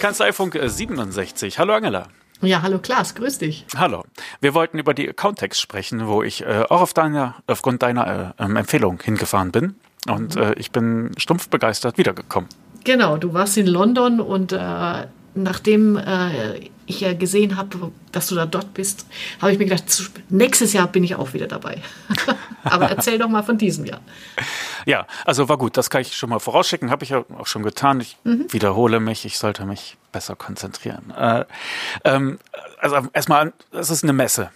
Kanzleifunk 67. Hallo Angela. Ja, hallo Klaas, grüß dich. Hallo. Wir wollten über die Account-Tags sprechen, wo ich äh, auch auf deiner, aufgrund deiner äh, ähm, Empfehlung hingefahren bin. Und äh, ich bin stumpf begeistert wiedergekommen. Genau, du warst in London und äh, nachdem äh, ich ja gesehen habe, dass du da dort bist, habe ich mir gedacht, nächstes Jahr bin ich auch wieder dabei. Aber erzähl doch mal von diesem Jahr. Ja, also war gut, das kann ich schon mal vorausschicken, habe ich ja auch schon getan. Ich mhm. wiederhole mich, ich sollte mich besser konzentrieren. Äh, ähm, also erstmal, es ist eine Messe.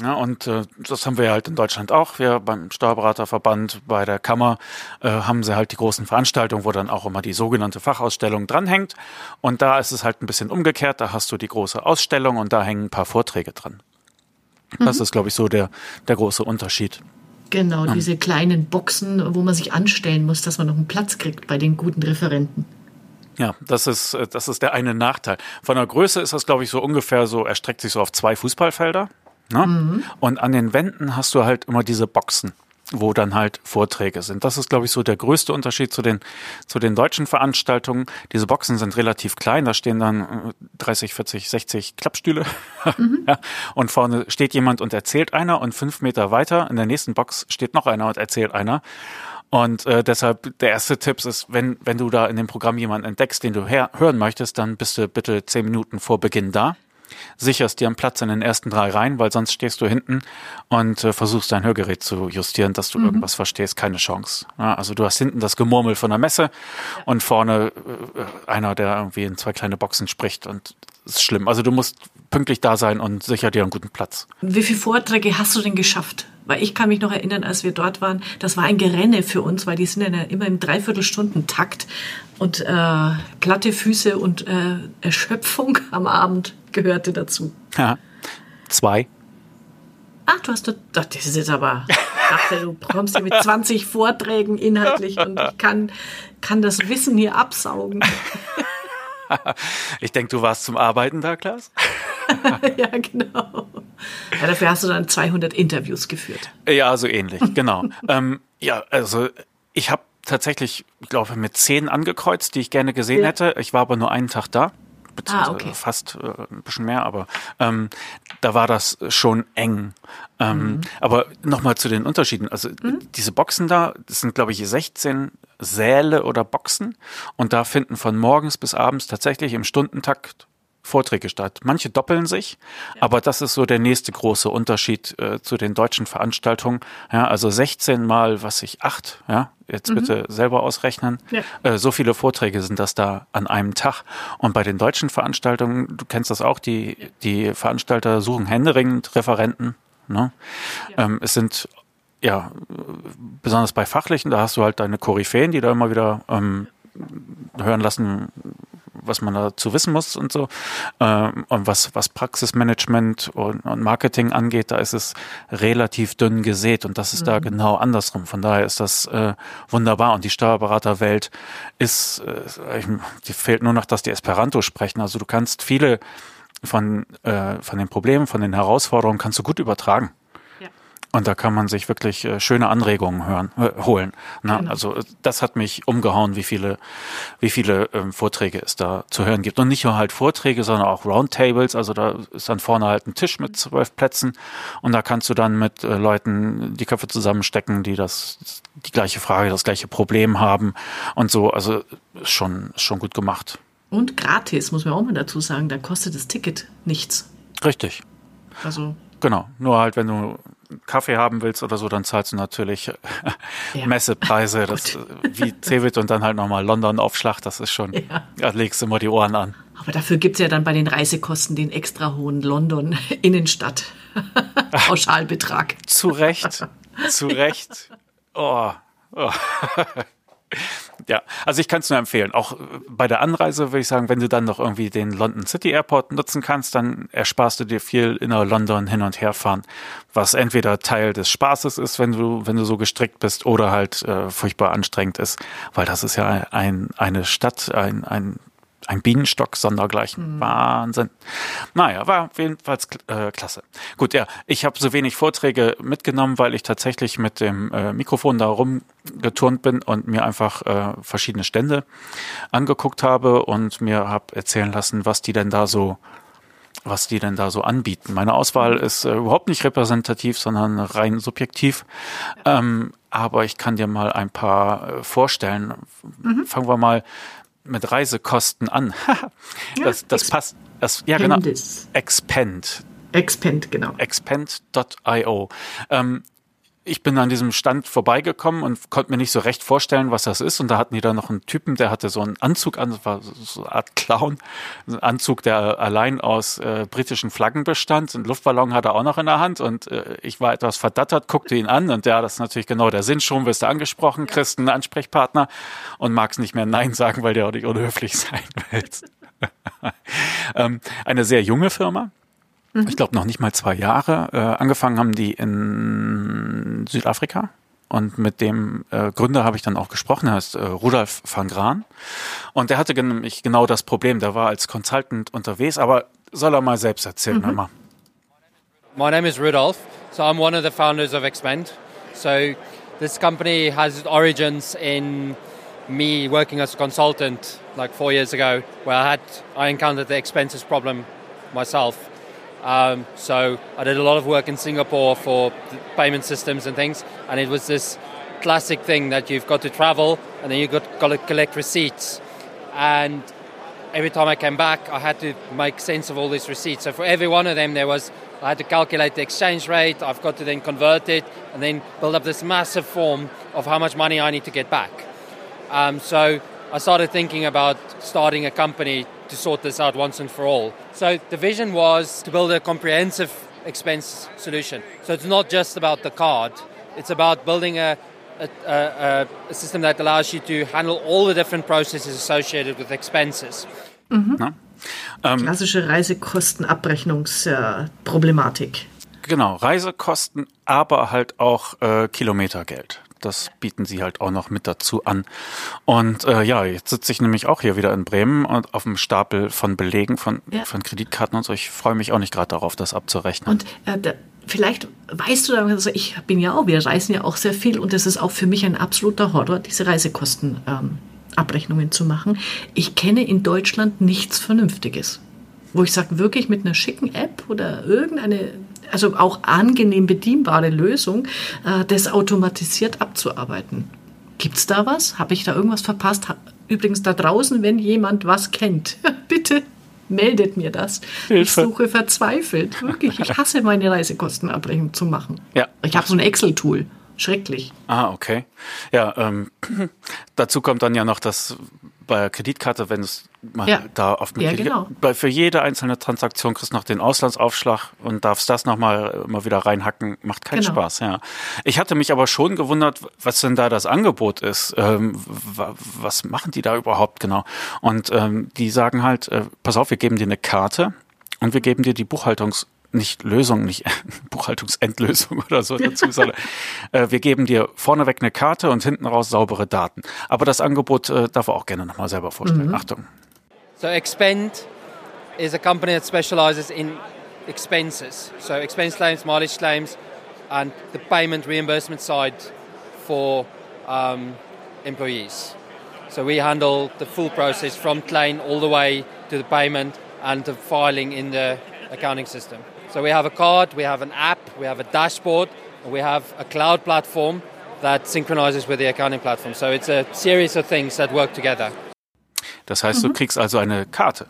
Ja, und äh, das haben wir halt in Deutschland auch. Wir beim Steuerberaterverband, bei der Kammer äh, haben sie halt die großen Veranstaltungen, wo dann auch immer die sogenannte Fachausstellung dranhängt. Und da ist es halt ein bisschen umgekehrt. Da hast du die große Ausstellung und da hängen ein paar Vorträge dran. Das mhm. ist, glaube ich, so der, der große Unterschied. Genau, diese kleinen Boxen, wo man sich anstellen muss, dass man noch einen Platz kriegt bei den guten Referenten. Ja, das ist, äh, das ist der eine Nachteil. Von der Größe ist das, glaube ich, so ungefähr so, erstreckt sich so auf zwei Fußballfelder. Ne? Mhm. Und an den Wänden hast du halt immer diese Boxen wo dann halt Vorträge sind. Das ist, glaube ich, so der größte Unterschied zu den, zu den deutschen Veranstaltungen. Diese Boxen sind relativ klein, da stehen dann 30, 40, 60 Klappstühle. Mhm. ja, und vorne steht jemand und erzählt einer und fünf Meter weiter in der nächsten Box steht noch einer und erzählt einer. Und äh, deshalb der erste Tipp ist, wenn, wenn du da in dem Programm jemanden entdeckst, den du hören möchtest, dann bist du bitte zehn Minuten vor Beginn da sicherst dir einen Platz in den ersten drei Reihen, weil sonst stehst du hinten und äh, versuchst dein Hörgerät zu justieren, dass du mhm. irgendwas verstehst. Keine Chance. Ja, also du hast hinten das Gemurmel von der Messe und vorne äh, einer, der irgendwie in zwei kleine Boxen spricht und ist schlimm. Also du musst pünktlich da sein und sicher dir einen guten Platz. Wie viele Vorträge hast du denn geschafft? Weil ich kann mich noch erinnern, als wir dort waren, das war ein Gerenne für uns, weil die sind ja immer im Dreiviertelstunden-Takt und äh, platte Füße und äh, Erschöpfung am Abend gehörte dazu. Ja, zwei. Ach, du hast, das ist jetzt aber, ich dachte, du kommst hier mit 20 Vorträgen inhaltlich und ich kann, kann das Wissen hier absaugen. ich denke, du warst zum Arbeiten da, Klaas? ja, genau. Ja, dafür hast du dann 200 Interviews geführt. Ja, so ähnlich, genau. ähm, ja, also ich habe tatsächlich, ich glaube, mit zehn angekreuzt, die ich gerne gesehen ja. hätte. Ich war aber nur einen Tag da beziehungsweise ah, okay. fast äh, ein bisschen mehr, aber ähm, da war das schon eng. Ähm, mhm. Aber nochmal zu den Unterschieden. Also mhm. diese Boxen da, das sind glaube ich 16 Säle oder Boxen und da finden von morgens bis abends tatsächlich im Stundentakt Vorträge statt. Manche doppeln sich, ja. aber das ist so der nächste große Unterschied äh, zu den deutschen Veranstaltungen. Ja, also 16 mal, was ich, acht, ja, jetzt mhm. bitte selber ausrechnen. Ja. Äh, so viele Vorträge sind das da an einem Tag. Und bei den deutschen Veranstaltungen, du kennst das auch, die, die Veranstalter suchen händeringend Referenten. Ne? Ja. Ähm, es sind ja, besonders bei fachlichen, da hast du halt deine Koryphäen, die da immer wieder ähm, hören lassen, was man dazu wissen muss und so. Ähm, und was, was Praxismanagement und, und, Marketing angeht, da ist es relativ dünn gesät und das ist mhm. da genau andersrum. Von daher ist das äh, wunderbar und die Steuerberaterwelt ist, äh, die fehlt nur noch, dass die Esperanto sprechen. Also du kannst viele von, äh, von den Problemen, von den Herausforderungen kannst du gut übertragen. Und da kann man sich wirklich äh, schöne Anregungen hören, äh, holen. Ne? Genau. Also äh, das hat mich umgehauen, wie viele, wie viele ähm, Vorträge es da zu hören gibt. Und nicht nur halt Vorträge, sondern auch Roundtables. Also da ist dann vorne halt ein Tisch mit zwölf Plätzen und da kannst du dann mit äh, Leuten die Köpfe zusammenstecken, die das die gleiche Frage, das gleiche Problem haben und so. Also schon schon gut gemacht. Und gratis muss man auch mal dazu sagen. Da kostet das Ticket nichts. Richtig. Also Genau, nur halt, wenn du Kaffee haben willst oder so, dann zahlst du natürlich ja. Messepreise, das, wie Cevit und dann halt nochmal London-Aufschlag, das ist schon, ja. da legst du immer die Ohren an. Aber dafür gibt es ja dann bei den Reisekosten den extra hohen London-Innenstadt Pauschalbetrag. zu Recht, zu Recht. Oh. oh. Ja, also ich kann es nur empfehlen. Auch äh, bei der Anreise würde ich sagen, wenn du dann noch irgendwie den London City Airport nutzen kannst, dann ersparst du dir viel inner London hin und her fahren, was entweder Teil des Spaßes ist, wenn du wenn du so gestrickt bist, oder halt äh, furchtbar anstrengend ist, weil das ist ja ein eine Stadt, ein ein ein Bienenstock sondergleichen. Mhm. Wahnsinn. Naja, war jedenfalls äh, klasse. Gut, ja, ich habe so wenig Vorträge mitgenommen, weil ich tatsächlich mit dem äh, Mikrofon da rumgeturnt bin und mir einfach äh, verschiedene Stände angeguckt habe und mir habe erzählen lassen, was die denn da so was die denn da so anbieten. Meine Auswahl mhm. ist äh, überhaupt nicht repräsentativ, sondern rein subjektiv. Ähm, aber ich kann dir mal ein paar äh, vorstellen. Mhm. Fangen wir mal mit Reisekosten an. das, ja, das passt. Das, ja, genau. Expend. Expend, genau. Expend.io. Ähm, ich bin an diesem Stand vorbeigekommen und konnte mir nicht so recht vorstellen, was das ist. Und da hatten die da noch einen Typen, der hatte so einen Anzug an, das war so eine Art Clown, ein Anzug, der allein aus äh, britischen Flaggen bestand. Ein Luftballon hatte er auch noch in der Hand und äh, ich war etwas verdattert, guckte ihn an und ja, das ist natürlich genau der Sinn. Schon wirst du angesprochen, kriegst einen Ansprechpartner und magst nicht mehr Nein sagen, weil der auch nicht unhöflich sein willst. ähm, eine sehr junge Firma, Mhm. Ich glaube noch nicht mal zwei Jahre. Äh, angefangen haben die in Südafrika. Und mit dem äh, Gründer habe ich dann auch gesprochen, er heißt äh, Rudolf van Graan. Und der hatte nämlich genau das Problem. Der war als Consultant unterwegs, aber soll er mal selbst erzählen, mhm. mal. My name is Rudolf. So I'm one of the founders of Expend. So this company has its origins in me working as a consultant like four years ago, where I had I encountered the expenses problem myself. Um, so I did a lot of work in Singapore for payment systems and things, and it was this classic thing that you've got to travel and then you've got, to collect receipts. And every time I came back, I had to make sense of all these receipts. So for every one of them, there was I had to calculate the exchange rate. I've got to then convert it and then build up this massive form of how much money I need to get back. Um, so I started thinking about starting a company to sort this out once and for all. So the vision was to build a comprehensive expense solution. So it's not just about the card, it's about building a, a, a, a system that allows you to handle all the different processes associated with expenses. Mhm. Ja. Ähm, Klassische Reisekostenabrechnungsproblematik. Genau, Reisekosten, aber halt auch äh, Kilometergeld das bieten sie halt auch noch mit dazu an. Und äh, ja, jetzt sitze ich nämlich auch hier wieder in Bremen und auf dem Stapel von Belegen von, ja. von Kreditkarten und so. Ich freue mich auch nicht gerade darauf, das abzurechnen. Und äh, da, vielleicht weißt du, also ich bin ja auch, wir reisen ja auch sehr viel und es ist auch für mich ein absoluter Horror, diese Reisekosten. Ähm, Abrechnungen zu machen. Ich kenne in Deutschland nichts Vernünftiges wo ich sage, wirklich mit einer schicken App oder irgendeine also auch angenehm bedienbare Lösung, äh, das automatisiert abzuarbeiten. Gibt es da was? Habe ich da irgendwas verpasst? Übrigens da draußen, wenn jemand was kennt, bitte meldet mir das. Hilfe. Ich suche verzweifelt. Wirklich, ich hasse meine Reisekostenabrechnung zu machen. Ja. Ich habe so ein Excel-Tool. Schrecklich. Ah, okay. Ja, ähm, dazu kommt dann ja noch, dass bei der Kreditkarte, wenn es mal ja. da auf ja, genau. bei, für jede einzelne Transaktion kriegst du noch den Auslandsaufschlag und darfst das nochmal immer wieder reinhacken, macht keinen genau. Spaß, ja. Ich hatte mich aber schon gewundert, was denn da das Angebot ist. Ähm, was machen die da überhaupt genau? Und ähm, die sagen halt, äh, pass auf, wir geben dir eine Karte und wir geben dir die Buchhaltungs nicht Lösung, nicht Buchhaltungsendlösung oder so dazu, sondern äh, wir geben dir vorneweg eine Karte und hinten raus saubere Daten. Aber das Angebot äh, darf er auch gerne nochmal selber vorstellen. Mhm. Achtung. So Expend is a company that specializes in expenses. So expense claims, mileage claims and the payment reimbursement side for um, employees. So we handle the full process from claim all the way to the payment and the filing in the accounting system. So we have a card, we have an app, we have a dashboard, and we have a cloud platform that synchronizes with the accounting platform. So it's a series of things that work together. Das heißt, mhm. du kriegst also eine Karte.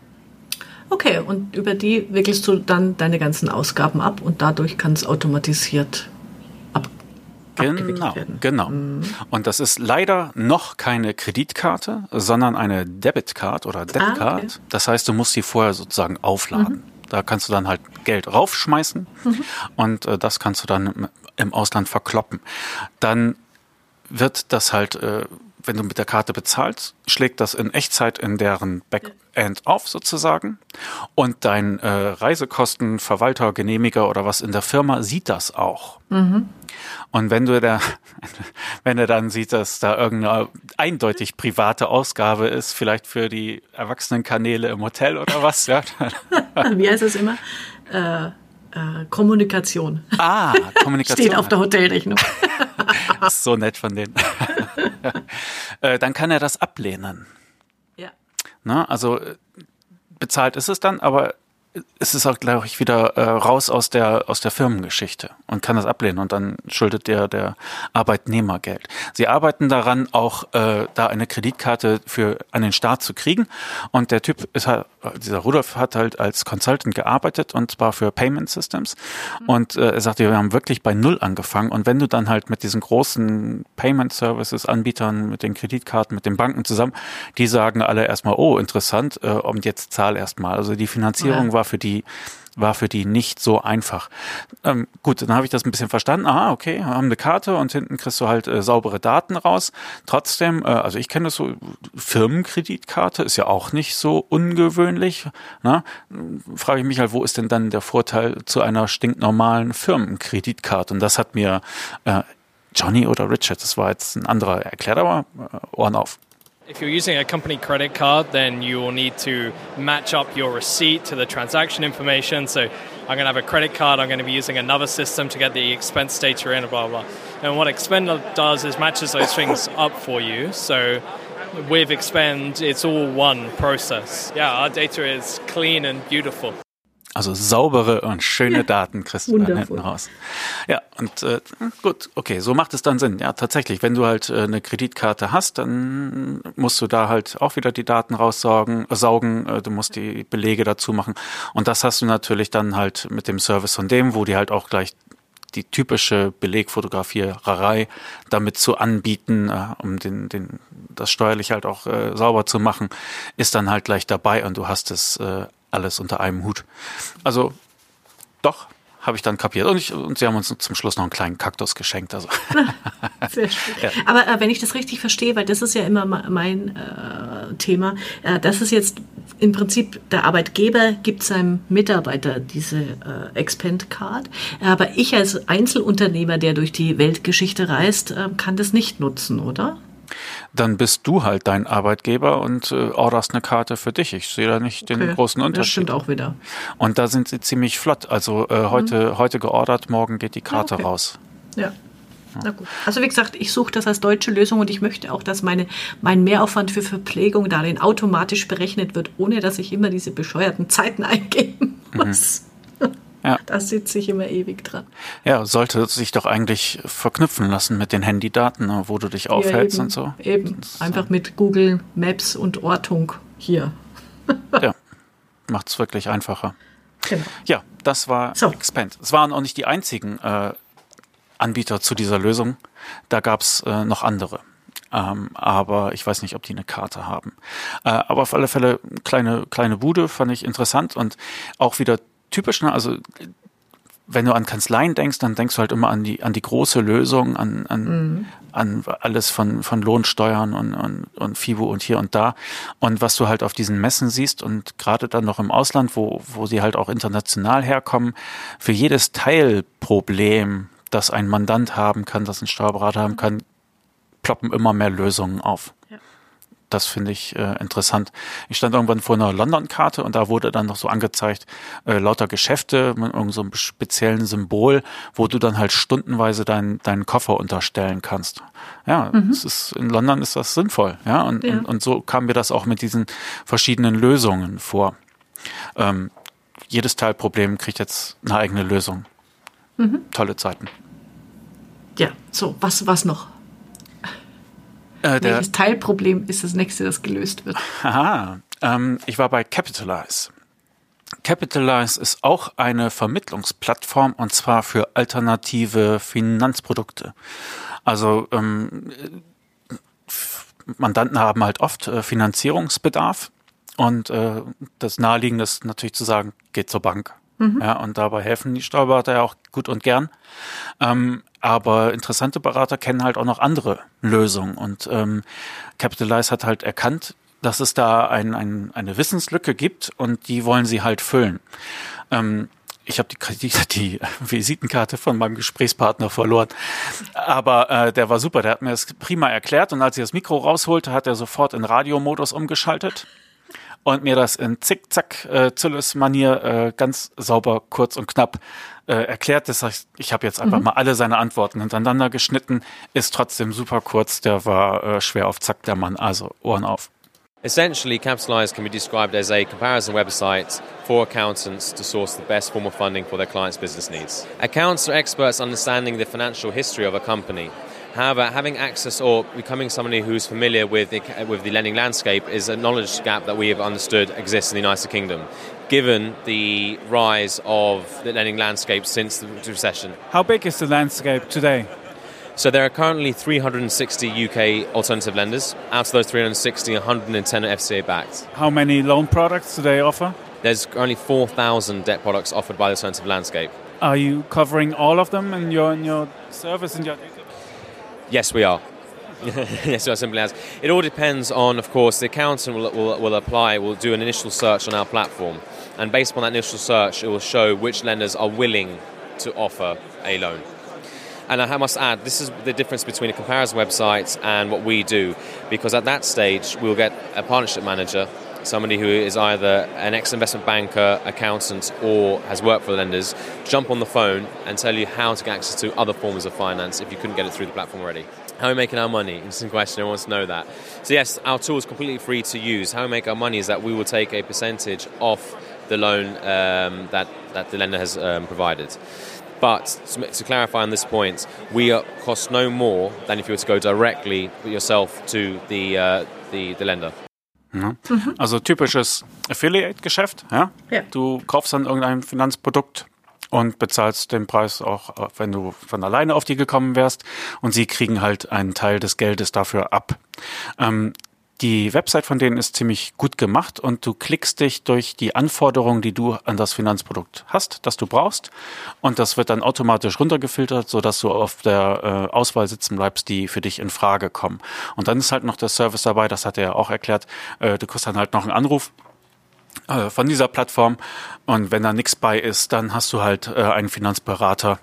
Okay, und über die wickelst du dann deine ganzen Ausgaben ab und dadurch kann es automatisiert ab Genau, genau. Mhm. Und das ist leider noch keine Kreditkarte, sondern eine Debitcard oder Debitcard. Ah, okay. Das heißt, du musst sie vorher sozusagen aufladen. Mhm. Da kannst du dann halt Geld raufschmeißen mhm. und äh, das kannst du dann im Ausland verkloppen. Dann wird das halt, äh, wenn du mit der Karte bezahlst, schlägt das in Echtzeit in deren Backend auf sozusagen und dein äh, Reisekostenverwalter, Genehmiger oder was in der Firma sieht das auch. Mhm. Und wenn du der, wenn er dann sieht, dass da irgendeine eindeutig private Ausgabe ist, vielleicht für die Erwachsenenkanäle im Hotel oder was, ja. Wie heißt es immer? Äh, äh, Kommunikation. Ah, Kommunikation. Steht auf der Hotelrechnung. so nett von denen. äh, dann kann er das ablehnen. Ja. Na, also äh, bezahlt ist es dann, aber es ist auch, glaube ich, wieder äh, raus aus der, aus der Firmengeschichte und kann das ablehnen und dann schuldet der, der Arbeitnehmer Geld. Sie arbeiten daran, auch äh, da eine Kreditkarte für an den Staat zu kriegen und der Typ ist halt, dieser Rudolf hat halt als Consultant gearbeitet und zwar für Payment Systems mhm. und äh, er sagte, wir haben wirklich bei Null angefangen und wenn du dann halt mit diesen großen Payment Services Anbietern, mit den Kreditkarten, mit den Banken zusammen, die sagen alle erstmal, oh, interessant, äh, und jetzt zahl erstmal. Also die Finanzierung ja. war für die war für die nicht so einfach. Ähm, gut, dann habe ich das ein bisschen verstanden. Ah, okay, haben eine Karte und hinten kriegst du halt äh, saubere Daten raus. Trotzdem, äh, also ich kenne das so, Firmenkreditkarte ist ja auch nicht so ungewöhnlich. Ne? Frage ich mich halt, wo ist denn dann der Vorteil zu einer stinknormalen Firmenkreditkarte? Und das hat mir äh, Johnny oder Richard, das war jetzt ein anderer, erklärt aber äh, Ohren auf. If you're using a company credit card, then you will need to match up your receipt to the transaction information. So I'm going to have a credit card, I'm going to be using another system to get the expense data in, blah, blah. And what Expend does is matches those things up for you. So with Expend, it's all one process. Yeah, our data is clean and beautiful. Also saubere und schöne ja, Daten kriegst du dann hinten raus. Ja, und äh, gut, okay, so macht es dann Sinn. Ja, tatsächlich, wenn du halt äh, eine Kreditkarte hast, dann musst du da halt auch wieder die Daten raussaugen, äh, saugen, äh, du musst die Belege dazu machen. Und das hast du natürlich dann halt mit dem Service von dem, wo die halt auch gleich die typische Belegfotografiererei damit zu anbieten, äh, um den, den, das steuerlich halt auch äh, sauber zu machen, ist dann halt gleich dabei und du hast es äh, alles unter einem Hut. Also doch, habe ich dann kapiert. Und, ich, und sie haben uns zum Schluss noch einen kleinen Kaktus geschenkt. Also. Sehr schön. Ja. Aber äh, wenn ich das richtig verstehe, weil das ist ja immer mein äh, Thema, äh, das ist jetzt im Prinzip der Arbeitgeber gibt seinem Mitarbeiter diese äh, Expand Card. Aber ich als Einzelunternehmer, der durch die Weltgeschichte reist, äh, kann das nicht nutzen, oder? Dann bist du halt dein Arbeitgeber und äh, orderst eine Karte für dich. Ich sehe da nicht den okay. großen Unterschied. Das stimmt auch wieder. Und da sind sie ziemlich flott. Also äh, heute, mhm. heute geordert, morgen geht die Karte okay. raus. Ja. Na gut. Also wie gesagt, ich suche das als deutsche Lösung und ich möchte auch, dass meine, mein Mehraufwand für Verpflegung darin automatisch berechnet wird, ohne dass ich immer diese bescheuerten Zeiten eingeben mhm. muss. Mhm. Ja. Da sitze ich immer ewig dran. Ja, sollte sich doch eigentlich verknüpfen lassen mit den Handydaten, wo du dich aufhältst ja, und so. Eben, einfach mit Google Maps und Ortung hier. ja, macht es wirklich einfacher. Genau. Ja, das war so. Expand. Es waren auch nicht die einzigen äh, Anbieter zu dieser Lösung. Da gab es äh, noch andere. Ähm, aber ich weiß nicht, ob die eine Karte haben. Äh, aber auf alle Fälle kleine kleine Bude fand ich interessant und auch wieder typisch, ne? also wenn du an Kanzleien denkst, dann denkst du halt immer an die, an die große Lösung, an, an, mhm. an alles von, von Lohnsteuern und, und, und FIBO und hier und da. Und was du halt auf diesen Messen siehst und gerade dann noch im Ausland, wo, wo sie halt auch international herkommen, für jedes Teilproblem, das ein Mandant haben kann, das ein Steuerberater haben kann, ploppen immer mehr Lösungen auf das finde ich äh, interessant. Ich stand irgendwann vor einer London-Karte und da wurde dann noch so angezeigt, äh, lauter Geschäfte mit irgendeinem so speziellen Symbol, wo du dann halt stundenweise deinen deinen Koffer unterstellen kannst. Ja, mhm. es ist, in London ist das sinnvoll. Ja? Und, ja. und, und so kam mir das auch mit diesen verschiedenen Lösungen vor. Ähm, jedes Teilproblem kriegt jetzt eine eigene Lösung. Mhm. Tolle Zeiten. Ja, so, was, was noch? Äh, Welches Teilproblem ist das nächste, das gelöst wird? Aha, ähm, ich war bei Capitalize. Capitalize ist auch eine Vermittlungsplattform und zwar für alternative Finanzprodukte. Also ähm, Mandanten haben halt oft äh, Finanzierungsbedarf und äh, das Naheliegende ist natürlich zu sagen, geht zur Bank. Mhm. Ja, und dabei helfen die Steuerberater ja auch gut und gern. Ähm, aber interessante Berater kennen halt auch noch andere Lösungen. Und ähm, Capitalize hat halt erkannt, dass es da ein, ein, eine Wissenslücke gibt und die wollen sie halt füllen. Ähm, ich habe die, die, Visitenkarte von meinem Gesprächspartner verloren. Aber äh, der war super, der hat mir das prima erklärt und als ich das Mikro rausholte, hat er sofort in Radiomodus umgeschaltet und mir das in Zickzack äh, Zülles Manier äh, ganz sauber, kurz und knapp äh, erklärt. Das heißt, ich habe jetzt einfach mhm. mal alle seine Antworten hintereinander geschnitten, ist trotzdem super kurz, der war äh, schwer auf Zack, der Mann, also Ohren auf. Essentially, Capitalize can be described as a comparison website for accountants to source the best form of funding for their clients' business needs. Accountants are experts understanding the financial history of a company. However, having access or becoming somebody who's familiar with the, with the lending landscape is a knowledge gap that we have understood exists in the United Kingdom, given the rise of the lending landscape since the recession. How big is the landscape today? So there are currently 360 UK alternative lenders. Out of those 360, 110 are FCA backed. How many loan products do they offer? There's only 4,000 debt products offered by the alternative landscape. Are you covering all of them in your in your service in your? Yes, we are. yes, as simply as it all depends on, of course, the accountant will, will, will apply, will do an initial search on our platform, and based upon that initial search, it will show which lenders are willing to offer a loan. And I must add, this is the difference between a comparison website and what we do, because at that stage, we'll get a partnership manager, somebody who is either an ex investment banker, accountant, or has worked for lenders, jump on the phone and tell you how to get access to other forms of finance if you couldn't get it through the platform already. How are we making our money? Interesting question. Everyone wants to know that. So, yes, our tool is completely free to use. How we make our money is that we will take a percentage off the loan um, that, that the lender has um, provided. But to clarify on this point, we cost no more than if you were to go directly yourself to the, uh, the, the lender. Mhm. Also typisches Affiliate-Geschäft. Ja? ja? Du kaufst dann irgendein Finanzprodukt und bezahlst den Preis auch, wenn du von alleine auf die gekommen wärst. Und sie kriegen halt einen Teil des Geldes dafür ab. Ähm, die Website von denen ist ziemlich gut gemacht und du klickst dich durch die Anforderungen, die du an das Finanzprodukt hast, das du brauchst. Und das wird dann automatisch runtergefiltert, sodass du auf der äh, Auswahl sitzen bleibst, die für dich in Frage kommen. Und dann ist halt noch der Service dabei, das hat er ja auch erklärt. Äh, du kriegst dann halt noch einen Anruf äh, von dieser Plattform. Und wenn da nichts bei ist, dann hast du halt äh, einen Finanzberater,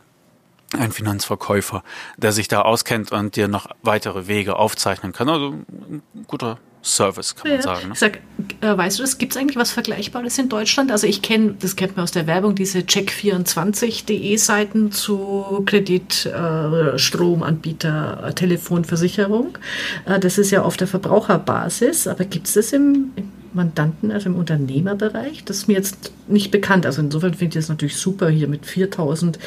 ein Finanzverkäufer, der sich da auskennt und dir noch weitere Wege aufzeichnen kann. Also ein guter Service, kann man ja. sagen. Ne? Sag, äh, weißt du, gibt es eigentlich was Vergleichbares in Deutschland? Also ich kenne, das kennt man aus der Werbung, diese check24.de Seiten zu Kredit, äh, Stromanbieter, äh, Telefonversicherung. Äh, das ist ja auf der Verbraucherbasis, aber gibt es das im, im Mandanten, also im Unternehmerbereich. Das ist mir jetzt nicht bekannt. Also insofern finde ich das natürlich super hier mit 4000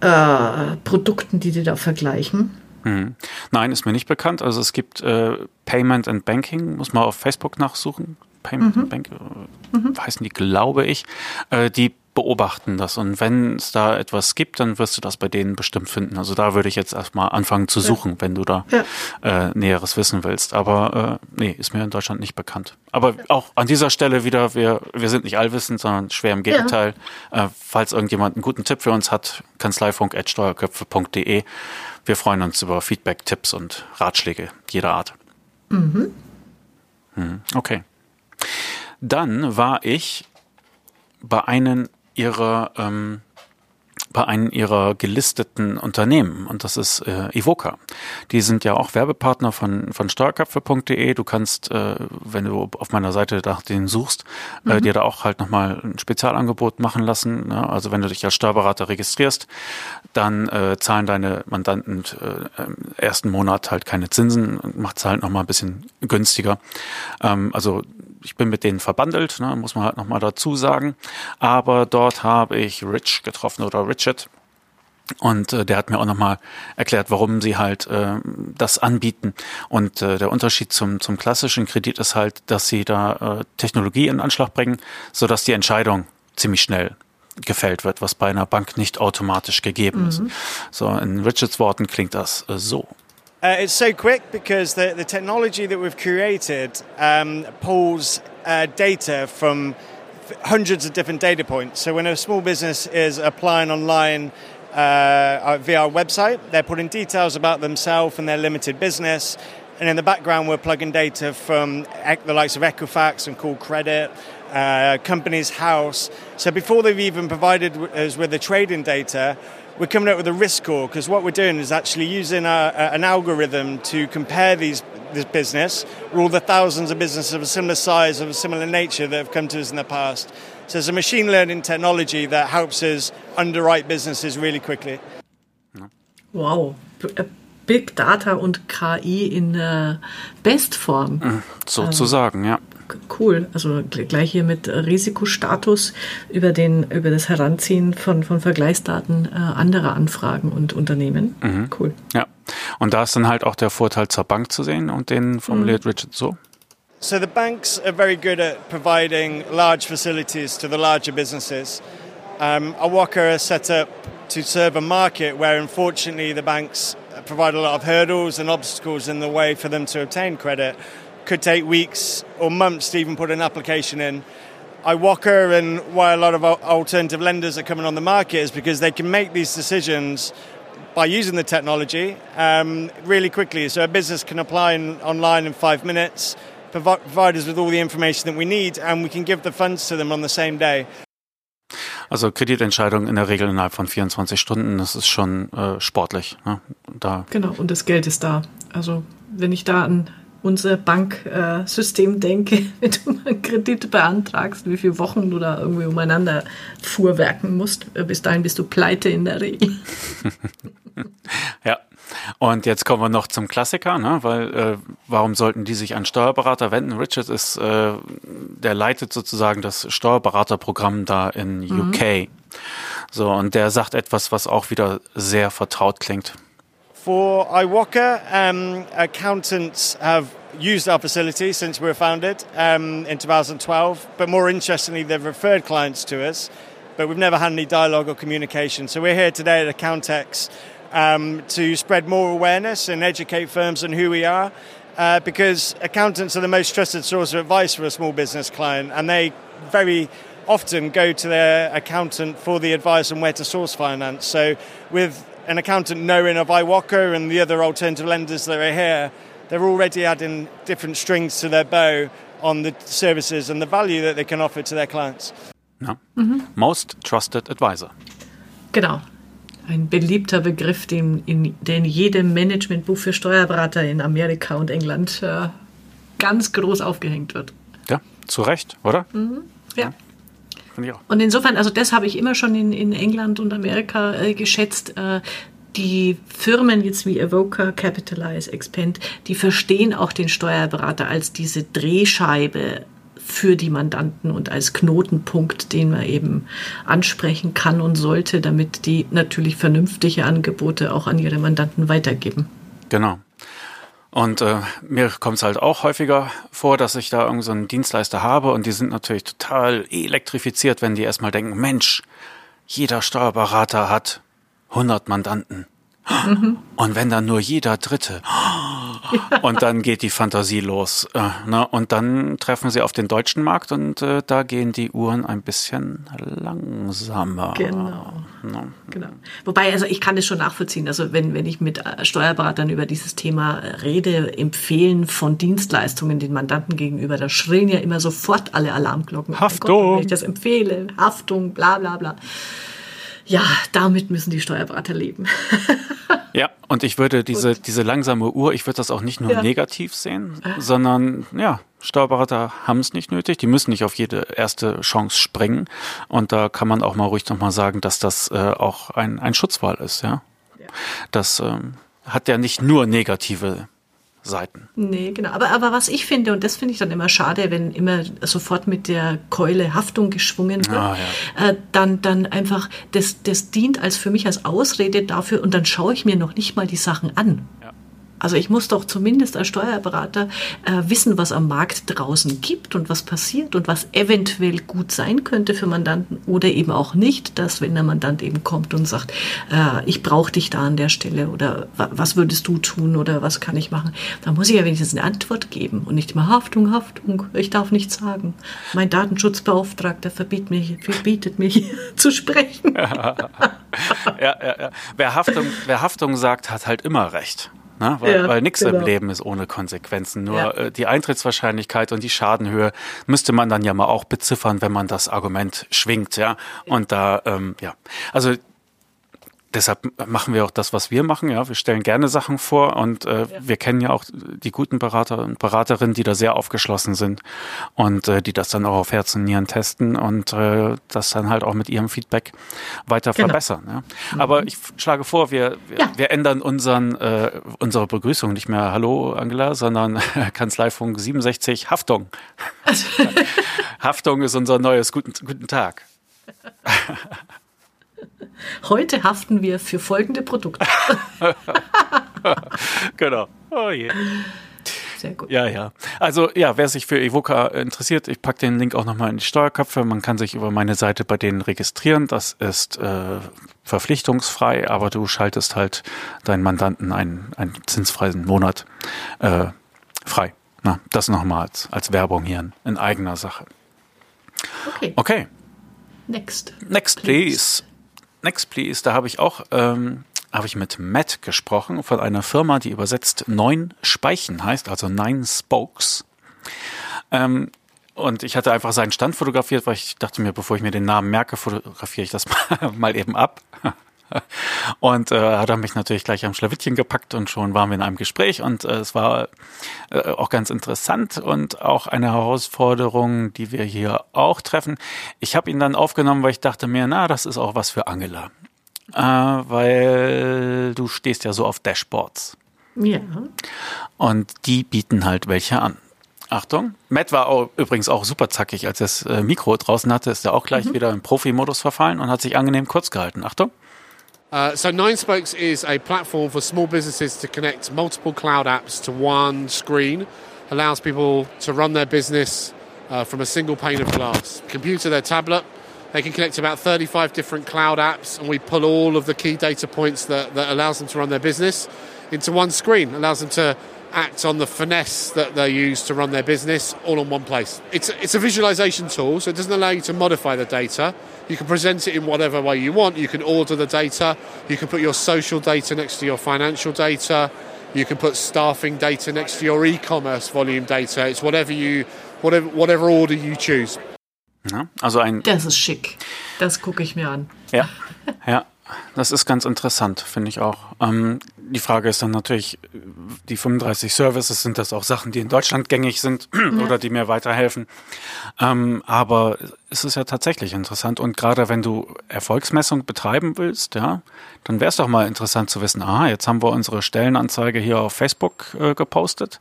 äh, Produkten, die die da vergleichen. Hm. Nein, ist mir nicht bekannt. Also es gibt äh, Payment and Banking, muss man auf Facebook nachsuchen. Payment mhm. and Banking äh, mhm. heißen die, glaube ich. Äh, die beobachten das. Und wenn es da etwas gibt, dann wirst du das bei denen bestimmt finden. Also da würde ich jetzt erstmal anfangen zu suchen, ja. wenn du da ja. äh, Näheres wissen willst. Aber äh, nee, ist mir in Deutschland nicht bekannt. Aber auch an dieser Stelle wieder, wir, wir sind nicht allwissend, sondern schwer im Gegenteil. Ja. Äh, falls irgendjemand einen guten Tipp für uns hat, kanzleifunk.steuerköpfe.de. Wir freuen uns über Feedback, Tipps und Ratschläge jeder Art. Mhm. Mhm. Okay. Dann war ich bei einem ihrer ähm, bei einem ihrer gelisteten Unternehmen und das ist äh, Evoca. Die sind ja auch Werbepartner von, von steuerköpfe.de. Du kannst, äh, wenn du auf meiner Seite nach denen suchst, äh, mhm. dir da auch halt nochmal ein Spezialangebot machen lassen. Ne? Also wenn du dich als Steuerberater registrierst, dann äh, zahlen deine Mandanten äh, im ersten Monat halt keine Zinsen, macht es halt nochmal ein bisschen günstiger. Ähm, also ich bin mit denen verbandelt, ne, muss man halt nochmal dazu sagen. Aber dort habe ich Rich getroffen oder Richard. Und äh, der hat mir auch nochmal erklärt, warum sie halt äh, das anbieten. Und äh, der Unterschied zum, zum klassischen Kredit ist halt, dass sie da äh, Technologie in Anschlag bringen, sodass die Entscheidung ziemlich schnell gefällt wird, was bei einer Bank nicht automatisch gegeben mhm. ist. So, in Richards Worten klingt das äh, so. Uh, it's so quick because the, the technology that we've created um, pulls uh, data from hundreds of different data points. So when a small business is applying online uh, uh, via our website, they're putting details about themselves and their limited business. And in the background, we're plugging data from the likes of Equifax and Call Credit, uh, company's house. So before they've even provided us with the trading data, we're coming up with a risk score because what we're doing is actually using a, a, an algorithm to compare these this business with all the thousands of businesses of a similar size, of a similar nature that have come to us in the past. So it's a machine learning technology that helps us underwrite businesses really quickly. Wow. Big Data und KI in äh, Bestform. Mhm. Sozusagen, ähm, ja. Cool. Also gleich hier mit Risikostatus über, den, über das Heranziehen von, von Vergleichsdaten äh, anderer Anfragen und Unternehmen. Mhm. Cool. Ja. Und da ist dann halt auch der Vorteil zur Bank zu sehen und den formuliert mhm. Richard so. So the banks are very good at providing large facilities to the larger businesses. Um, Awaka is set up to serve a market where unfortunately the banks provide a lot of hurdles and obstacles in the way for them to obtain credit. Could take weeks or months to even put an application in. IWOCA and why a lot of alternative lenders are coming on the market is because they can make these decisions by using the technology um, really quickly. So a business can apply in, online in five minutes, provide us with all the information that we need, and we can give the funds to them on the same day. Also Kreditentscheidung in der Regel innerhalb von 24 Stunden, das ist schon äh, sportlich. Ne? Da. Genau, und das Geld ist da. Also wenn ich da an unser Banksystem denke, wenn du mal einen Kredit beantragst, wie viele Wochen du da irgendwie umeinander fuhrwerken musst, bis dahin bist du pleite in der Regel. ja, und jetzt kommen wir noch zum Klassiker, ne? weil äh, warum sollten die sich an Steuerberater wenden? Richard ist, äh, der leitet sozusagen das Steuerberaterprogramm da in mhm. UK. So, und der sagt etwas, was auch wieder sehr vertraut klingt. For IWOCA, um, accountants have used our facility since we were founded um, in 2012, but more interestingly, they've referred clients to us, but we've never had any dialogue or communication. So we're here today at Accountex um, to spread more awareness and educate firms on who we are. Uh, because accountants are the most trusted source of advice for a small business client, and they very often go to their accountant for the advice on where to source finance. So, with an accountant knowing of IWOCA and the other alternative lenders that are here, they're already adding different strings to their bow on the services and the value that they can offer to their clients. No. Mhm. Most trusted advisor. Genau. ein beliebter Begriff, den in, der in jedem Managementbuch für Steuerberater in Amerika und England äh, ganz groß aufgehängt wird. Ja, zu Recht, oder? Mhm, ja. ja. Und insofern, also das habe ich immer schon in, in England und Amerika äh, geschätzt. Äh, die Firmen jetzt wie Evoca, Capitalize, Expend, die verstehen auch den Steuerberater als diese Drehscheibe für die Mandanten und als Knotenpunkt, den man eben ansprechen kann und sollte, damit die natürlich vernünftige Angebote auch an ihre Mandanten weitergeben. Genau. Und äh, mir kommt es halt auch häufiger vor, dass ich da irgendeinen so einen Dienstleister habe und die sind natürlich total elektrifiziert, wenn die erstmal denken, Mensch, jeder Steuerberater hat 100 Mandanten. Mhm. Und wenn dann nur jeder Dritte. Und dann geht die Fantasie los. Äh, ne? Und dann treffen sie auf den deutschen Markt und äh, da gehen die Uhren ein bisschen langsamer. Genau. Ne? genau. Wobei, also ich kann es schon nachvollziehen. Also wenn, wenn ich mit äh, Steuerberatern über dieses Thema rede, empfehlen von Dienstleistungen den Mandanten gegenüber, da schrillen ja immer sofort alle Alarmglocken. Haftung. Oh Gott, wenn ich das empfehle, Haftung, bla bla bla ja, damit müssen die Steuerberater leben. ja, und ich würde diese, diese langsame Uhr, ich würde das auch nicht nur ja. negativ sehen, sondern ja, Steuerberater haben es nicht nötig, die müssen nicht auf jede erste Chance springen. Und da kann man auch mal ruhig nochmal sagen, dass das äh, auch ein, ein Schutzwall ist, ja. ja. Das ähm, hat ja nicht nur negative Seiten. Nee, genau. Aber, aber was ich finde, und das finde ich dann immer schade, wenn immer sofort mit der Keule Haftung geschwungen wird, ah, ja. äh, dann, dann einfach, das, das dient als für mich als Ausrede dafür und dann schaue ich mir noch nicht mal die Sachen an. Also ich muss doch zumindest als Steuerberater äh, wissen, was am Markt draußen gibt und was passiert und was eventuell gut sein könnte für Mandanten oder eben auch nicht, dass wenn der Mandant eben kommt und sagt, äh, ich brauche dich da an der Stelle oder was würdest du tun oder was kann ich machen, dann muss ich ja wenigstens eine Antwort geben und nicht immer Haftung, Haftung, ich darf nichts sagen. Mein Datenschutzbeauftragter verbietet mich, verbietet mich zu sprechen. ja, ja, ja. Wer Haftung, wer Haftung sagt, hat halt immer recht. Ne? Weil, ja, weil nichts genau. im Leben ist ohne Konsequenzen. Nur ja. äh, die Eintrittswahrscheinlichkeit und die Schadenhöhe müsste man dann ja mal auch beziffern, wenn man das Argument schwingt, ja. Und da, ähm, ja, also deshalb machen wir auch das, was wir machen. Ja, wir stellen gerne Sachen vor und äh, ja. wir kennen ja auch die guten Berater und Beraterinnen, die da sehr aufgeschlossen sind und äh, die das dann auch auf Herz und Nieren testen und äh, das dann halt auch mit ihrem Feedback weiter genau. verbessern. Ja. Mhm. Aber ich schlage vor, wir, wir, ja. wir ändern unseren äh, unsere Begrüßung nicht mehr Hallo Angela, sondern Kanzleifunk 67 Haftung. Haftung ist unser neues guten, guten Tag. Heute haften wir für folgende Produkte. genau. Oh je. Sehr gut. Ja, ja. Also ja, wer sich für Evoca interessiert, ich packe den Link auch nochmal in die Steuerköpfe. Man kann sich über meine Seite bei denen registrieren. Das ist äh, verpflichtungsfrei, aber du schaltest halt deinen Mandanten einen, einen zinsfreien Monat äh, frei. Na, das nochmal als, als Werbung hier in, in eigener Sache. Okay. Okay. Next. Next, please. please. Next Please, da habe ich auch ähm, habe ich mit Matt gesprochen von einer Firma, die übersetzt neun Speichen heißt, also Nine Spokes. Ähm, und ich hatte einfach seinen Stand fotografiert, weil ich dachte mir, bevor ich mir den Namen merke, fotografiere ich das mal, mal eben ab. Und äh, hat er mich natürlich gleich am Schlawittchen gepackt und schon waren wir in einem Gespräch und äh, es war äh, auch ganz interessant und auch eine Herausforderung, die wir hier auch treffen. Ich habe ihn dann aufgenommen, weil ich dachte mir, na, das ist auch was für Angela. Äh, weil du stehst ja so auf Dashboards. Ja. Und die bieten halt welche an. Achtung. Matt war auch, übrigens auch super zackig, als er das äh, Mikro draußen hatte, ist er auch gleich mhm. wieder im Profi-Modus verfallen und hat sich angenehm kurz gehalten. Achtung. Uh, so Nine Spokes is a platform for small businesses to connect multiple cloud apps to one screen, allows people to run their business uh, from a single pane of glass. Computer, their tablet, they can connect to about 35 different cloud apps, and we pull all of the key data points that, that allows them to run their business into one screen, allows them to act on the finesse that they use to run their business all in one place. It's, it's a visualization tool, so it doesn't allow you to modify the data. You can present it in whatever way you want. You can order the data. You can put your social data next to your financial data. You can put staffing data next to your e-commerce volume data. It's whatever you, whatever, whatever order you choose. Ja, also ein. Das ist schick. Das gucke ich mir an. Ja, ja. Das ist ganz interessant, finde ich auch. Ähm, die Frage ist dann natürlich, die 35 Services, sind das auch Sachen, die in Deutschland gängig sind ja. oder die mir weiterhelfen? Ähm, aber es ist ja tatsächlich interessant und gerade wenn du Erfolgsmessung betreiben willst, ja, dann wäre es doch mal interessant zu wissen, ah, jetzt haben wir unsere Stellenanzeige hier auf Facebook äh, gepostet.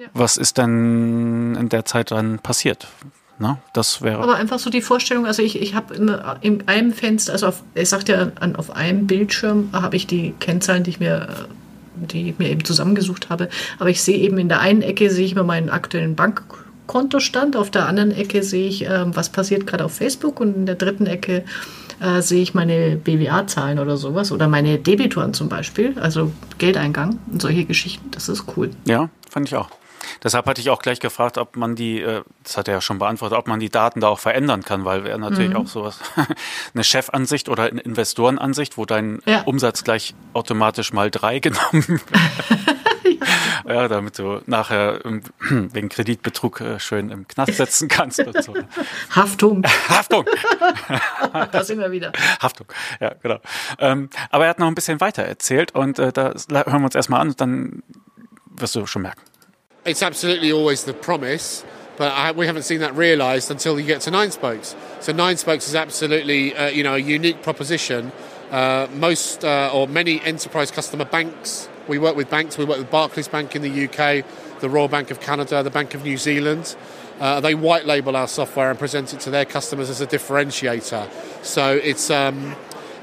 Ja. Was ist denn in der Zeit dann passiert? Ne? Das wäre. Aber einfach so die Vorstellung, also ich, ich habe in, in, einem Fenster, also auf, er sagt ja, an, auf einem Bildschirm habe ich die Kennzahlen, die ich mir die ich mir eben zusammengesucht habe. Aber ich sehe eben in der einen Ecke sehe ich mir meinen aktuellen Bankkontostand, auf der anderen Ecke sehe ich, äh, was passiert gerade auf Facebook und in der dritten Ecke äh, sehe ich meine BWA-Zahlen oder sowas oder meine Debitoren zum Beispiel, also Geldeingang und solche Geschichten. Das ist cool. Ja, fand ich auch. Deshalb hatte ich auch gleich gefragt, ob man die, äh, das hat er ja schon beantwortet, ob man die Daten da auch verändern kann, weil wäre natürlich mhm. auch sowas, eine Chefansicht oder eine Investorenansicht, wo dein ja. Umsatz gleich automatisch mal drei genommen wird. ja, damit du nachher wegen Kreditbetrug äh, schön im Knast setzen kannst und so. Haftung. Haftung. da sind wir wieder. Haftung, ja, genau. Ähm, aber er hat noch ein bisschen weiter erzählt und äh, da hören wir uns erstmal an und dann wirst du schon merken. It's absolutely always the promise, but I, we haven't seen that realised until you get to nine spokes. So nine spokes is absolutely uh, you know a unique proposition. Uh, most uh, or many enterprise customer banks. We work with banks. We work with Barclays Bank in the UK, the Royal Bank of Canada, the Bank of New Zealand. Uh, they white label our software and present it to their customers as a differentiator. So it's um,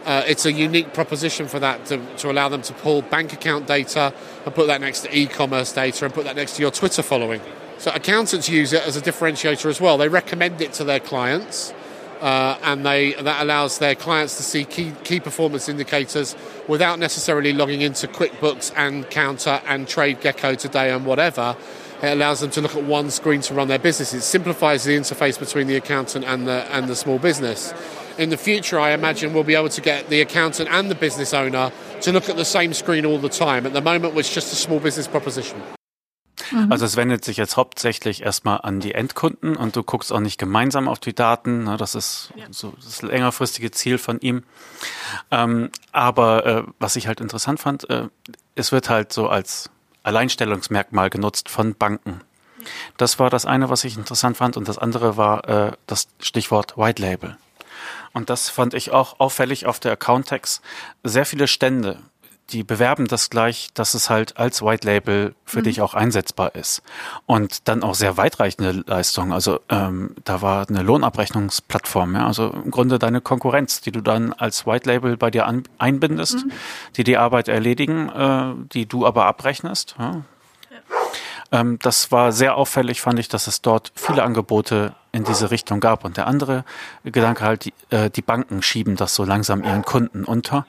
uh, it's a unique proposition for that to, to, allow them to pull bank account data and put that next to e-commerce data and put that next to your Twitter following. So accountants use it as a differentiator as well. They recommend it to their clients, uh, and they that allows their clients to see key, key performance indicators without necessarily logging into QuickBooks and Counter and Trade Gecko today and whatever. It allows them to look at one screen to run their business. It simplifies the interface between the accountant and the, and the small business. In the future, I imagine we'll be able to get the accountant and the business owner to look at the same screen all the time. At the moment, it's just a small business proposition. Mhm. Also es wendet sich jetzt hauptsächlich erstmal an die Endkunden und du guckst auch nicht gemeinsam auf die Daten. Ne? Das ist ja. so das längerfristige Ziel von ihm. Ähm, aber äh, was ich halt interessant fand, äh, es wird halt so als Alleinstellungsmerkmal genutzt von Banken. Das war das eine, was ich interessant fand. Und das andere war äh, das Stichwort White Label. Und das fand ich auch auffällig auf der Accountex. Sehr viele Stände die bewerben das gleich, dass es halt als White Label für mhm. dich auch einsetzbar ist. Und dann auch sehr weitreichende Leistungen. Also ähm, da war eine Lohnabrechnungsplattform, ja, also im Grunde deine Konkurrenz, die du dann als White Label bei dir an, einbindest, mhm. die die Arbeit erledigen, äh, die du aber abrechnest. Ja. Ähm, das war sehr auffällig, fand ich, dass es dort viele Angebote in diese Richtung gab. Und der andere Gedanke halt, die, äh, die Banken schieben das so langsam ihren Kunden unter.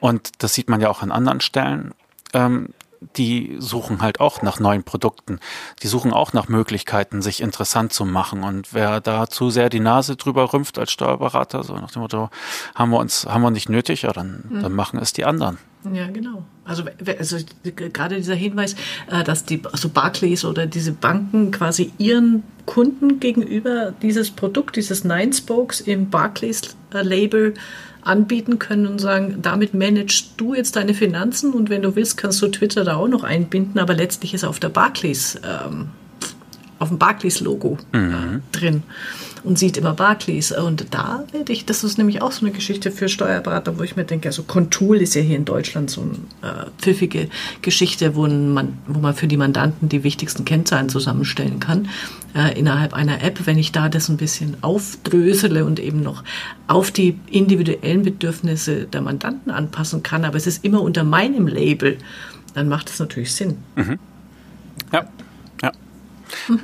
Und das sieht man ja auch an anderen Stellen. Ähm, die suchen halt auch nach neuen Produkten. Die suchen auch nach Möglichkeiten, sich interessant zu machen. Und wer da zu sehr die Nase drüber rümpft als Steuerberater, so nach dem Motto, haben wir uns, haben wir nicht nötig, ja, dann, mhm. dann machen es die anderen. Ja, genau. Also, also gerade dieser Hinweis, äh, dass die also Barclays oder diese Banken quasi ihren Kunden gegenüber dieses Produkt, dieses Nine Spokes im Barclays-Label anbieten können und sagen, damit managst du jetzt deine Finanzen und wenn du willst, kannst du Twitter da auch noch einbinden, aber letztlich ist auf der Barclays, ähm, auf dem Barclays-Logo äh, mhm. drin und sieht immer Barclays. Und da werde ich, das ist nämlich auch so eine Geschichte für Steuerberater, wo ich mir denke, also Contool ist ja hier in Deutschland so eine äh, pfiffige Geschichte, wo man, wo man für die Mandanten die wichtigsten Kennzahlen zusammenstellen kann äh, innerhalb einer App. Wenn ich da das ein bisschen aufdrösele und eben noch auf die individuellen Bedürfnisse der Mandanten anpassen kann, aber es ist immer unter meinem Label, dann macht es natürlich Sinn. Mhm. Ja, ja. Mhm.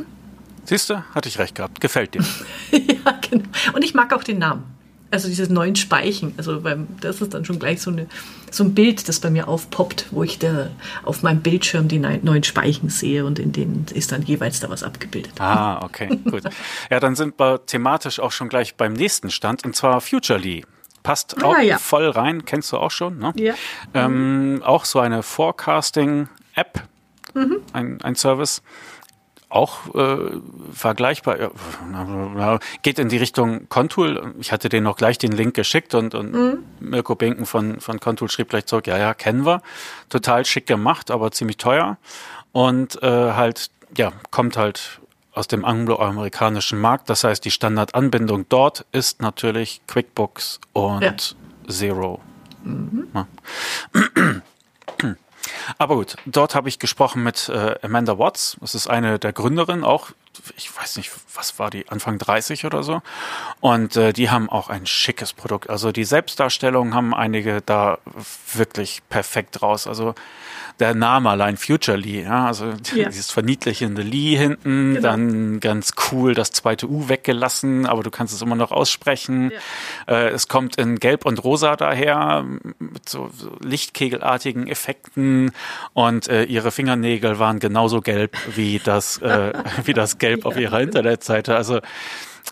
Siehst du, hatte ich recht gehabt. Gefällt dir. ja, genau. Und ich mag auch den Namen. Also dieses neuen Speichen. Also beim, das ist dann schon gleich so, eine, so ein Bild, das bei mir aufpoppt, wo ich da auf meinem Bildschirm die neuen Speichen sehe und in denen ist dann jeweils da was abgebildet. Ah, okay, gut. Ja, dann sind wir thematisch auch schon gleich beim nächsten Stand und zwar Futurely passt ah, auch ja. voll rein, kennst du auch schon, ne? Ja. Ähm, auch so eine Forecasting-App, mhm. ein, ein Service auch äh, vergleichbar. Ja, geht in die Richtung Contool. Ich hatte den noch gleich den Link geschickt und, und mhm. Mirko Binken von, von Contool schrieb gleich zurück, ja, ja, kennen wir. Total schick gemacht, aber ziemlich teuer. Und äh, halt, ja, kommt halt aus dem angloamerikanischen Markt. Das heißt, die Standardanbindung dort ist natürlich QuickBooks und ja. Zero. Mhm. Ja. Aber gut, dort habe ich gesprochen mit äh, Amanda Watts. Das ist eine der Gründerinnen, auch, ich weiß nicht, was war die, Anfang 30 oder so. Und äh, die haben auch ein schickes Produkt. Also die Selbstdarstellung haben einige da wirklich perfekt raus. Also der Name allein Future Lee, ja, also ja. dieses verniedlichende Lee hinten, genau. dann ganz cool das zweite U weggelassen, aber du kannst es immer noch aussprechen. Ja. Äh, es kommt in Gelb und Rosa daher mit so, so lichtkegelartigen Effekten und äh, ihre Fingernägel waren genauso gelb wie das äh, wie das Gelb ja. auf ihrer Internetseite. Also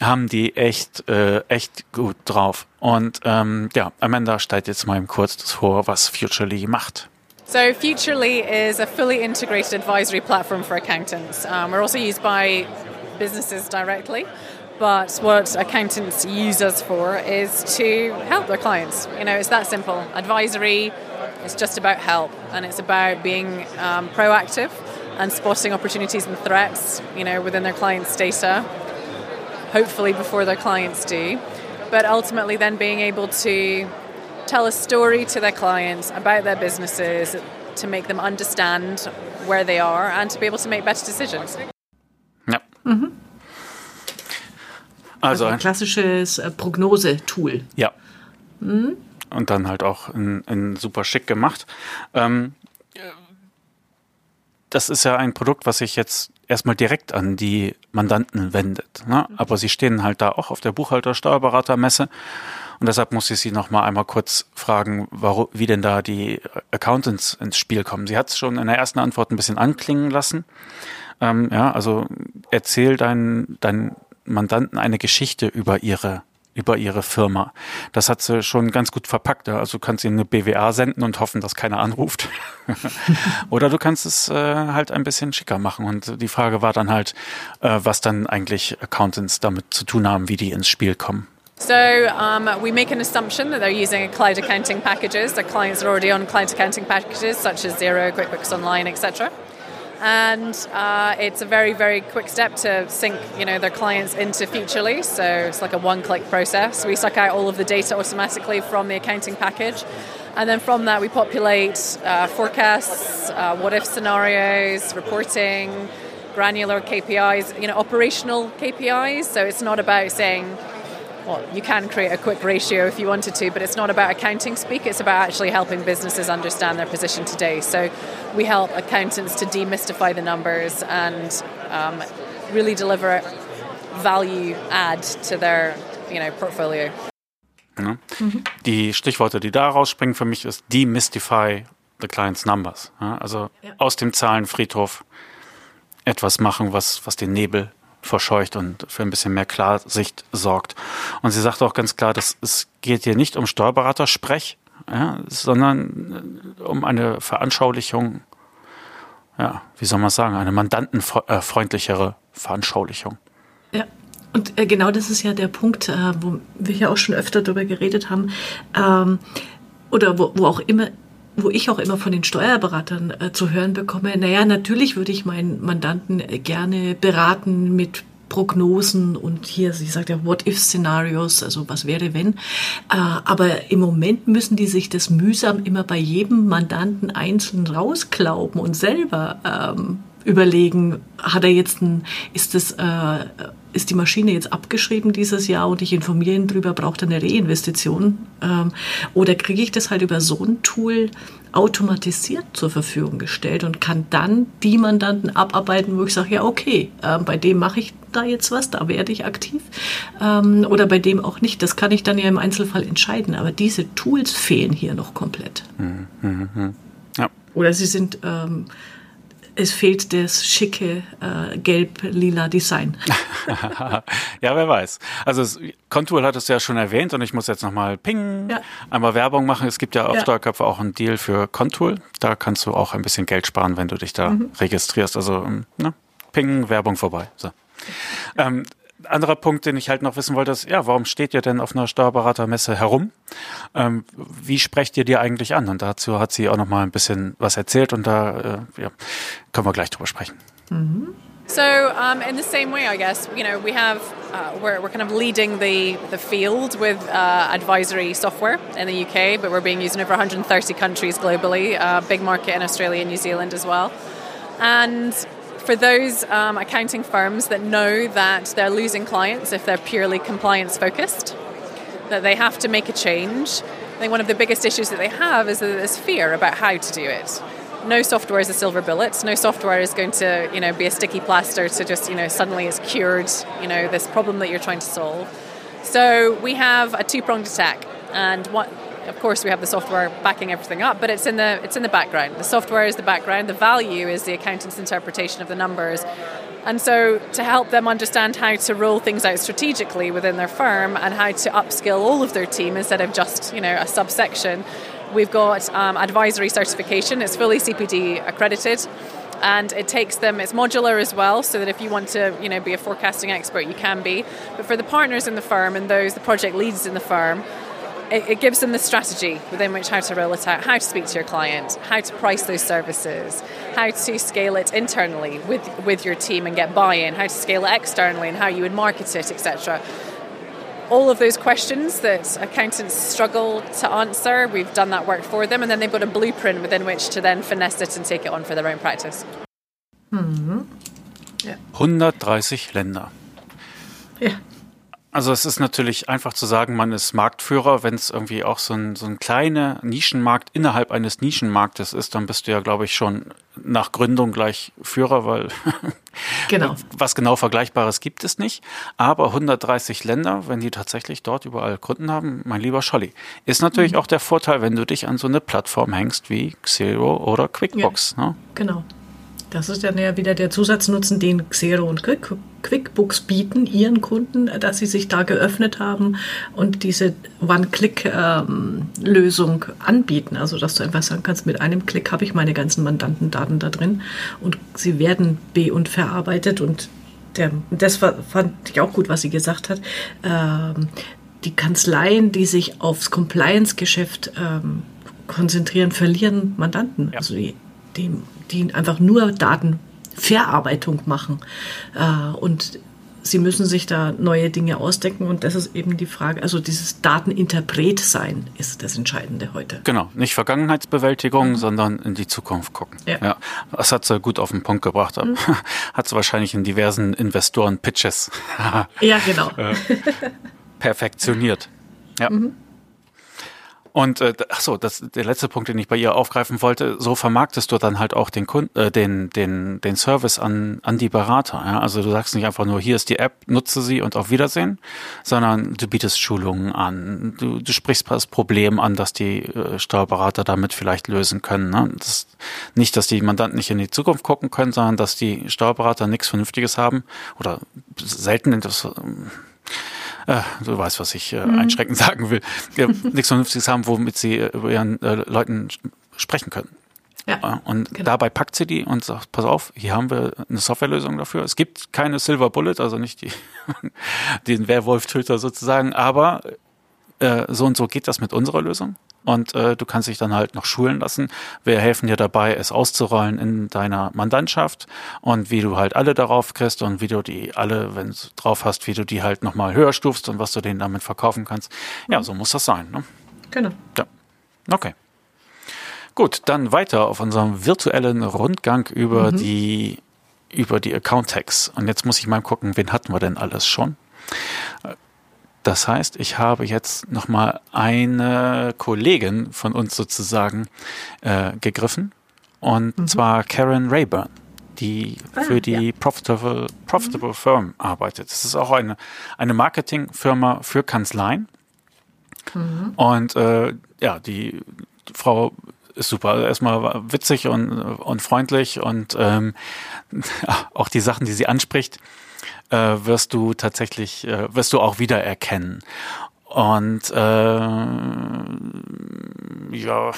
haben die echt, äh, echt gut drauf. Und ähm, ja, Amanda stellt jetzt mal im Kurz das vor, was Futurely macht. So Futurely is a fully integrated advisory platform for accountants. Um, we're also used by businesses directly, but what accountants use us for is to help their clients. You know, it's that simple. Advisory is just about help, and it's about being um, proactive and spotting opportunities and threats, you know, within their clients' data, hopefully before their clients do, but ultimately then being able to tell a story to their clients about their businesses to make them understand where they are and to be able to make better decisions. Ja. Mhm. Also, also, ein klassisches äh, Prognose-Tool. Ja. Mhm. Und dann halt auch in, in super schick gemacht. Ähm, das ist ja ein Produkt, was sich jetzt erstmal direkt an die Mandanten wendet. Ne? Aber sie stehen halt da auch auf der Buchhalter-Steuerberatermesse und deshalb muss ich Sie noch mal einmal kurz fragen, warum, wie denn da die Accountants ins Spiel kommen. Sie hat es schon in der ersten Antwort ein bisschen anklingen lassen. Ähm, ja, also erzähl deinen, deinen Mandanten eine Geschichte über ihre über ihre Firma. Das hat sie schon ganz gut verpackt. Also du kannst ihnen eine BWA senden und hoffen, dass keiner anruft. Oder du kannst es äh, halt ein bisschen schicker machen. Und die Frage war dann halt, äh, was dann eigentlich Accountants damit zu tun haben, wie die ins Spiel kommen. So um, we make an assumption that they're using cloud accounting packages. Their clients are already on cloud accounting packages such as Xero, QuickBooks Online, etc. And uh, it's a very, very quick step to sync, you know, their clients into Futurely. So it's like a one-click process. We suck out all of the data automatically from the accounting package, and then from that we populate uh, forecasts, uh, what-if scenarios, reporting, granular KPIs, you know, operational KPIs. So it's not about saying well, you can create a quick ratio if you wanted to, but it's not about accounting speak, it's about actually helping businesses understand their position today. So we help accountants to demystify the numbers and um, really deliver value add to their you know, portfolio. Ja. Mhm. Die Stichworte, die da rausspringen für mich, ist demystify the client's numbers. Ja, also ja. aus dem Zahlenfriedhof etwas machen, was, was den Nebel verscheucht und für ein bisschen mehr Klarsicht sorgt. Und sie sagt auch ganz klar, dass es geht hier nicht um Steuerberatersprech, ja, sondern äh, um eine Veranschaulichung, ja, wie soll man sagen, eine mandantenfreundlichere Veranschaulichung. Ja, und äh, genau das ist ja der Punkt, äh, wo wir ja auch schon öfter darüber geredet haben, ähm, oder wo, wo auch immer wo ich auch immer von den Steuerberatern äh, zu hören bekomme, naja, natürlich würde ich meinen Mandanten gerne beraten mit Prognosen und hier, sie sagt ja What-if-Szenarios, also was wäre wenn. Äh, aber im Moment müssen die sich das mühsam immer bei jedem Mandanten einzeln rausklauben und selber ähm, überlegen, hat er jetzt ein, ist das, äh, ist die Maschine jetzt abgeschrieben dieses Jahr und ich informiere ihn drüber, braucht er eine Reinvestition? Ähm, oder kriege ich das halt über so ein Tool automatisiert zur Verfügung gestellt und kann dann die Mandanten abarbeiten, wo ich sage, ja, okay, äh, bei dem mache ich da jetzt was, da werde ich aktiv ähm, oder bei dem auch nicht. Das kann ich dann ja im Einzelfall entscheiden, aber diese Tools fehlen hier noch komplett. Mhm, mh, mh. Ja. Oder sie sind ähm, es fehlt das schicke äh, gelb-lila Design. ja, wer weiß. Also Contour hattest du ja schon erwähnt und ich muss jetzt nochmal ping, ja. einmal Werbung machen. Es gibt ja auf ja. Steuerköpfe auch einen Deal für Contour. Da kannst du auch ein bisschen Geld sparen, wenn du dich da mhm. registrierst. Also ne? ping, Werbung vorbei. So. Ähm, anderer Punkt, den ich halt noch wissen wollte, ist, ja, warum steht ihr denn auf einer Steuerberatermesse herum? Ähm, wie sprecht ihr die eigentlich an? Und dazu hat sie auch noch mal ein bisschen was erzählt und da äh, ja, können wir gleich drüber sprechen. Mhm. So, um, in the same way, I guess, you know, we have, uh, we're, we're kind of leading the, the field with uh, advisory software in the UK, but we're being used in over 130 countries globally, uh, big market in Australia and New Zealand as well. And for those um, accounting firms that know that they're losing clients if they're purely compliance focused, that they have to make a change. I think one of the biggest issues that they have is that there's fear about how to do it. No software is a silver bullet. No software is going to, you know, be a sticky plaster to just, you know, suddenly it's cured, you know, this problem that you're trying to solve. So we have a two-pronged attack, and what of course we have the software backing everything up but it's in the it's in the background. The software is the background. The value is the accountant's interpretation of the numbers. And so to help them understand how to roll things out strategically within their firm and how to upskill all of their team instead of just you know a subsection we've got um, advisory certification. It's fully cpd accredited and it takes them it's modular as well so that if you want to you know be a forecasting expert you can be. But for the partners in the firm and those the project leads in the firm it, it, gives them the strategy within which how to roll it out, how to speak to your client, how to price those services, how to scale it internally with, with your team and get buy-in, how to scale it externally and how you would market it, etc. All of those questions that accountants struggle to answer, we've done that work for them, and then they've got a blueprint within which to then finesse it and take it on for their own practice. Mhm. Ja. 130 Länder. Ja. Also es ist natürlich einfach zu sagen, man ist Marktführer, wenn es irgendwie auch so ein, so ein kleiner Nischenmarkt innerhalb eines Nischenmarktes ist, dann bist du ja, glaube ich, schon nach Gründung gleich Führer, weil genau. was genau Vergleichbares gibt es nicht. Aber 130 Länder, wenn die tatsächlich dort überall Kunden haben, mein lieber Scholli, ist natürlich mhm. auch der Vorteil, wenn du dich an so eine Plattform hängst wie Xero oder QuickBooks. Ja, ne? Genau. Das ist dann ja wieder der Zusatznutzen, den Xero und Quick, QuickBooks bieten, ihren Kunden, dass sie sich da geöffnet haben und diese One-Click-Lösung anbieten. Also, dass du einfach sagen kannst, mit einem Klick habe ich meine ganzen Mandantendaten da drin und sie werden be- und verarbeitet und der, das fand ich auch gut, was sie gesagt hat. Ähm, die Kanzleien, die sich aufs Compliance-Geschäft ähm, konzentrieren, verlieren Mandanten. Ja. Also die, die die einfach nur Datenverarbeitung machen. Äh, und sie müssen sich da neue Dinge ausdenken und das ist eben die Frage, also dieses Dateninterpret sein ist das Entscheidende heute. Genau, nicht Vergangenheitsbewältigung, mhm. sondern in die Zukunft gucken. Ja. ja. Das hat sie gut auf den Punkt gebracht. Mhm. Hat sie wahrscheinlich in diversen Investoren-Pitches ja, genau. Äh, perfektioniert. Ja. Mhm. Und äh, ach so, das der letzte Punkt, den ich bei ihr aufgreifen wollte. So vermarktest du dann halt auch den Kunden, äh, den den den Service an an die Berater. Ja? Also du sagst nicht einfach nur, hier ist die App, nutze sie und auf Wiedersehen, sondern du bietest Schulungen an. Du, du sprichst das Problem an, dass die äh, Steuerberater damit vielleicht lösen können. Ne? Das, nicht, dass die Mandanten nicht in die Zukunft gucken können, sondern dass die Steuerberater nichts Vernünftiges haben oder selten das äh, du weißt, was ich äh, mhm. einschränkend sagen will, ja, nichts Vernünftiges haben, womit sie äh, über ihren äh, Leuten sprechen können. Ja, und genau. dabei packt sie die und sagt, pass auf, hier haben wir eine Softwarelösung dafür. Es gibt keine Silver Bullet, also nicht die, den Werwolf-Töter sozusagen, aber äh, so und so geht das mit unserer Lösung und äh, du kannst dich dann halt noch schulen lassen. Wir helfen dir dabei, es auszurollen in deiner Mandantschaft und wie du halt alle darauf kriegst und wie du die alle, wenn du drauf hast, wie du die halt nochmal höher stufst und was du denen damit verkaufen kannst. Ja, mhm. so muss das sein. Ne? Genau. Ja. Okay. Gut, dann weiter auf unserem virtuellen Rundgang über mhm. die über die Account Tags. Und jetzt muss ich mal gucken, wen hatten wir denn alles schon? Das heißt, ich habe jetzt nochmal eine Kollegin von uns sozusagen äh, gegriffen und mhm. zwar Karen Rayburn, die ah, für die ja. Profitable, Profitable mhm. Firm arbeitet. Das ist auch eine, eine Marketingfirma für Kanzleien. Mhm. Und äh, ja, die, die Frau ist super. Also erstmal witzig und, und freundlich und ähm, auch die Sachen, die sie anspricht, äh, wirst du tatsächlich, äh, wirst du auch wiedererkennen. Und äh, ja,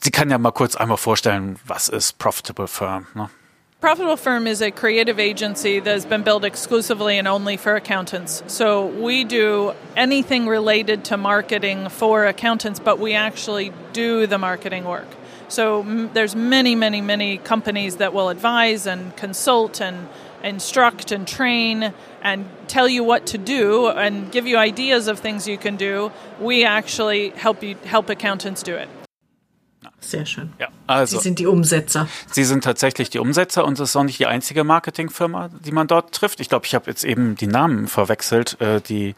sie kann ja mal kurz einmal vorstellen, was ist Profitable Firm. Ne? Profitable Firm is a creative agency that has been built exclusively and only for accountants. So we do anything related to marketing for accountants, but we actually do the marketing work. So m- there's many, many, many companies that will advise and consult and instruct and train and tell you what to do and give you ideas of things you can do. We actually help you help accountants do it. Sehr schön. Ja, also, Sie sind die Umsetzer. Sie sind tatsächlich die Umsetzer und das ist auch nicht die einzige Marketingfirma, die man dort trifft. Ich glaube, ich habe jetzt eben die Namen verwechselt. Äh, die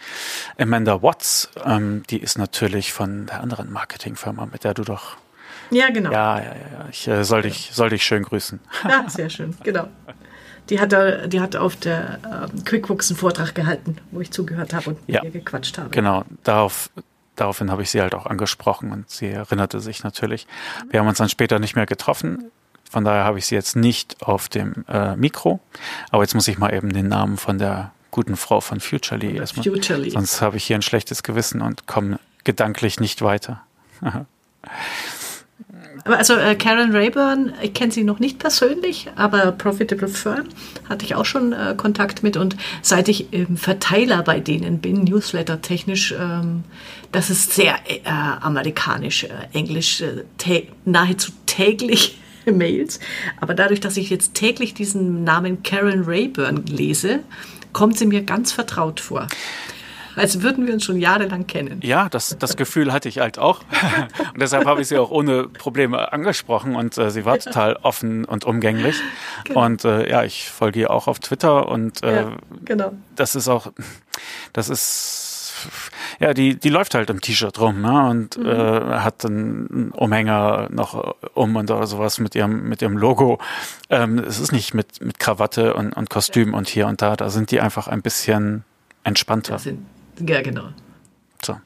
Amanda Watts, ähm, die ist natürlich von der anderen Marketingfirma, mit der du doch. Ja, genau. Ja, ja, ja. Ich äh, soll, dich, soll dich schön grüßen. Ja, sehr schön, genau. Die hat, da, die hat auf der ähm, QuickBooks einen Vortrag gehalten, wo ich zugehört habe und ja, mit ihr gequatscht habe. Genau, darauf, daraufhin habe ich sie halt auch angesprochen und sie erinnerte sich natürlich. Wir haben uns dann später nicht mehr getroffen. Von daher habe ich sie jetzt nicht auf dem äh, Mikro. Aber jetzt muss ich mal eben den Namen von der guten Frau von Futurely erstmal. Futurely. Sonst habe ich hier ein schlechtes Gewissen und komme gedanklich nicht weiter. Also äh, Karen Rayburn, ich kenne sie noch nicht persönlich, aber Profitable Firm hatte ich auch schon äh, Kontakt mit und seit ich im Verteiler bei denen bin, Newsletter technisch, ähm, das ist sehr äh, amerikanisch, äh, Englisch, äh, nahezu täglich Mails. Aber dadurch, dass ich jetzt täglich diesen Namen Karen Rayburn lese, kommt sie mir ganz vertraut vor als würden wir uns schon jahrelang kennen. Ja, das, das Gefühl hatte ich halt auch. und deshalb habe ich sie auch ohne Probleme angesprochen und äh, sie war total offen und umgänglich. Genau. Und äh, ja, ich folge ihr auch auf Twitter und äh, ja, genau. das ist auch, das ist ja, die, die läuft halt im T-Shirt rum ne? und mhm. äh, hat einen Umhänger noch um und oder sowas mit ihrem, mit ihrem Logo. Ähm, es ist nicht mit, mit Krawatte und, und Kostüm und hier und da. Da sind die einfach ein bisschen entspannter. Ja, genau. So.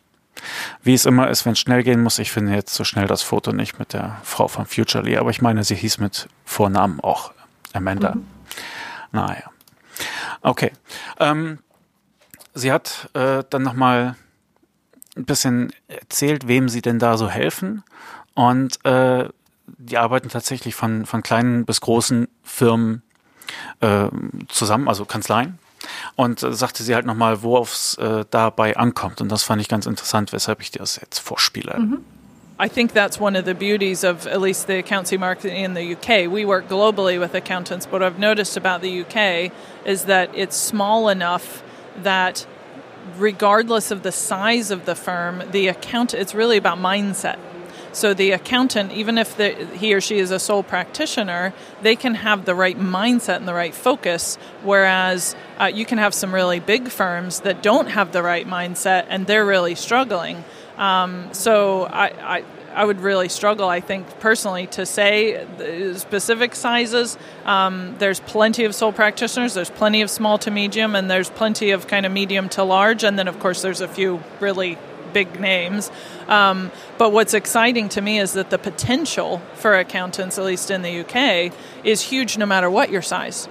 Wie es immer ist, wenn es schnell gehen muss, ich finde jetzt so schnell das Foto nicht mit der Frau von Futurely, aber ich meine, sie hieß mit Vornamen auch Amanda. Mhm. Naja. Okay. Ähm, sie hat äh, dann nochmal ein bisschen erzählt, wem sie denn da so helfen. Und äh, die arbeiten tatsächlich von, von kleinen bis großen Firmen äh, zusammen, also Kanzleien. Und äh, sagte sie halt nochmal, worauf es äh, dabei ankommt. Und das fand ich ganz interessant, weshalb ich dir das jetzt vorspiele. Mhm. I think that's one of the beauties of at least the accountancy market in the UK. We work globally with accountants, but I've noticed about the UK is that it's small enough that regardless of the size of the firm, the account it's really about mindset. So the accountant, even if the, he or she is a sole practitioner, they can have the right mindset and the right focus. Whereas uh, you can have some really big firms that don't have the right mindset and they're really struggling. Um, so I, I I would really struggle, I think, personally, to say specific sizes. Um, there's plenty of sole practitioners, there's plenty of small to medium, and there's plenty of kind of medium to large. And then, of course, there's a few really big names. Um, but what's exciting to me is that the potential for accountants, at least in the UK, is huge no matter what your size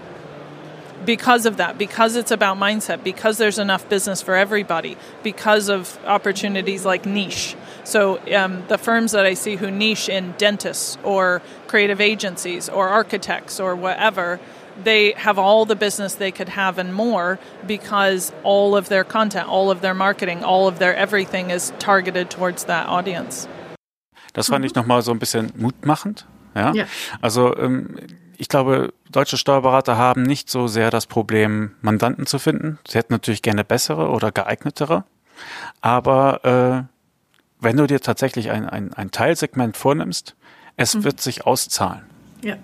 because of that, because it's about mindset, because there's enough business for everybody, because of opportunities like niche. So um, the firms that I see who niche in dentists or creative agencies or architects or whatever, they have all the business they could have and more because all of their content, all of their marketing, all of their everything is targeted towards that audience. Das fand mhm. ich nochmal so ein bisschen mutmachend. Ja. ja. Also ähm, ich glaube, deutsche Steuerberater haben nicht so sehr das Problem, Mandanten zu finden. Sie hätten natürlich gerne bessere oder geeignetere. Aber äh, wenn du dir tatsächlich ein, ein, ein Teilsegment vornimmst, es mhm. wird sich auszahlen. Ja.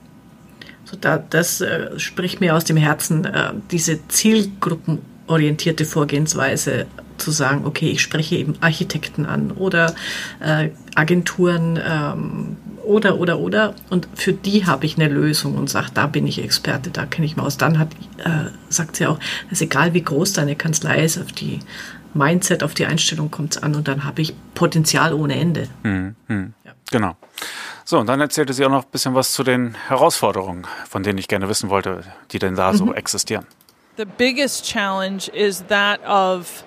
So da, das äh, spricht mir aus dem Herzen, äh, diese zielgruppenorientierte Vorgehensweise zu sagen, okay, ich spreche eben Architekten an oder äh, Agenturen ähm, oder, oder, oder. Und für die habe ich eine Lösung und sage, da bin ich Experte, da kenne ich mich aus. Dann hat, äh, sagt sie auch, es ist egal, wie groß deine Kanzlei ist, auf die Mindset, auf die Einstellung kommt es an und dann habe ich Potenzial ohne Ende. Hm, hm. Ja. Genau. So, und dann erzählte sie auch noch ein bisschen was zu den Herausforderungen, von denen ich gerne wissen wollte, die denn da mhm. so existieren. The biggest challenge is that of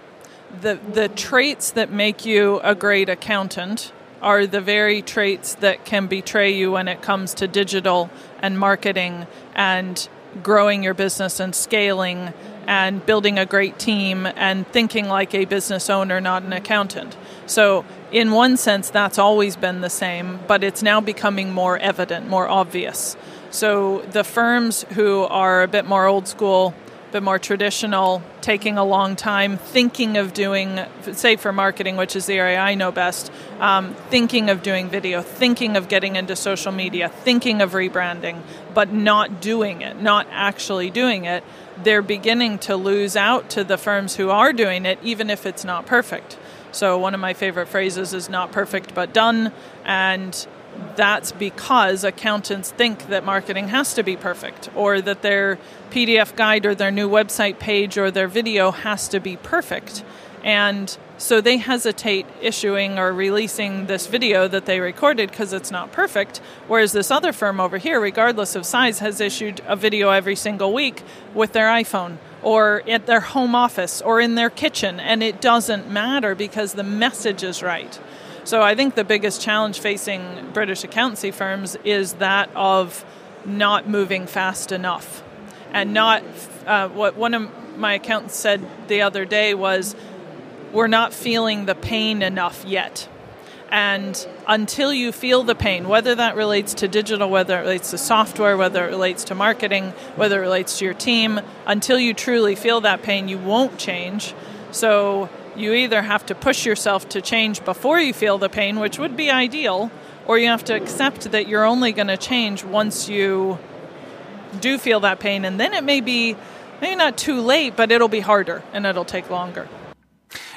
the the traits that make you a great accountant are the very traits that can betray you when it comes to digital and marketing and growing your business and scaling and building a great team and thinking like a business owner, not an accountant. So, in one sense, that's always been the same, but it's now becoming more evident, more obvious. So, the firms who are a bit more old school, a bit more traditional, taking a long time, thinking of doing, say for marketing, which is the area I know best, um, thinking of doing video, thinking of getting into social media, thinking of rebranding, but not doing it, not actually doing it, they're beginning to lose out to the firms who are doing it, even if it's not perfect. So, one of my favorite phrases is not perfect but done. And that's because accountants think that marketing has to be perfect or that their PDF guide or their new website page or their video has to be perfect. And so they hesitate issuing or releasing this video that they recorded because it's not perfect. Whereas this other firm over here, regardless of size, has issued a video every single week with their iPhone or at their home office or in their kitchen. And it doesn't matter because the message is right. So I think the biggest challenge facing British accountancy firms is that of not moving fast enough. And not uh, what one of my accountants said the other day was, we're not feeling the pain enough yet. And until you feel the pain, whether that relates to digital, whether it relates to software, whether it relates to marketing, whether it relates to your team, until you truly feel that pain, you won't change. So you either have to push yourself to change before you feel the pain, which would be ideal, or you have to accept that you're only going to change once you do feel that pain. And then it may be maybe not too late, but it'll be harder and it'll take longer.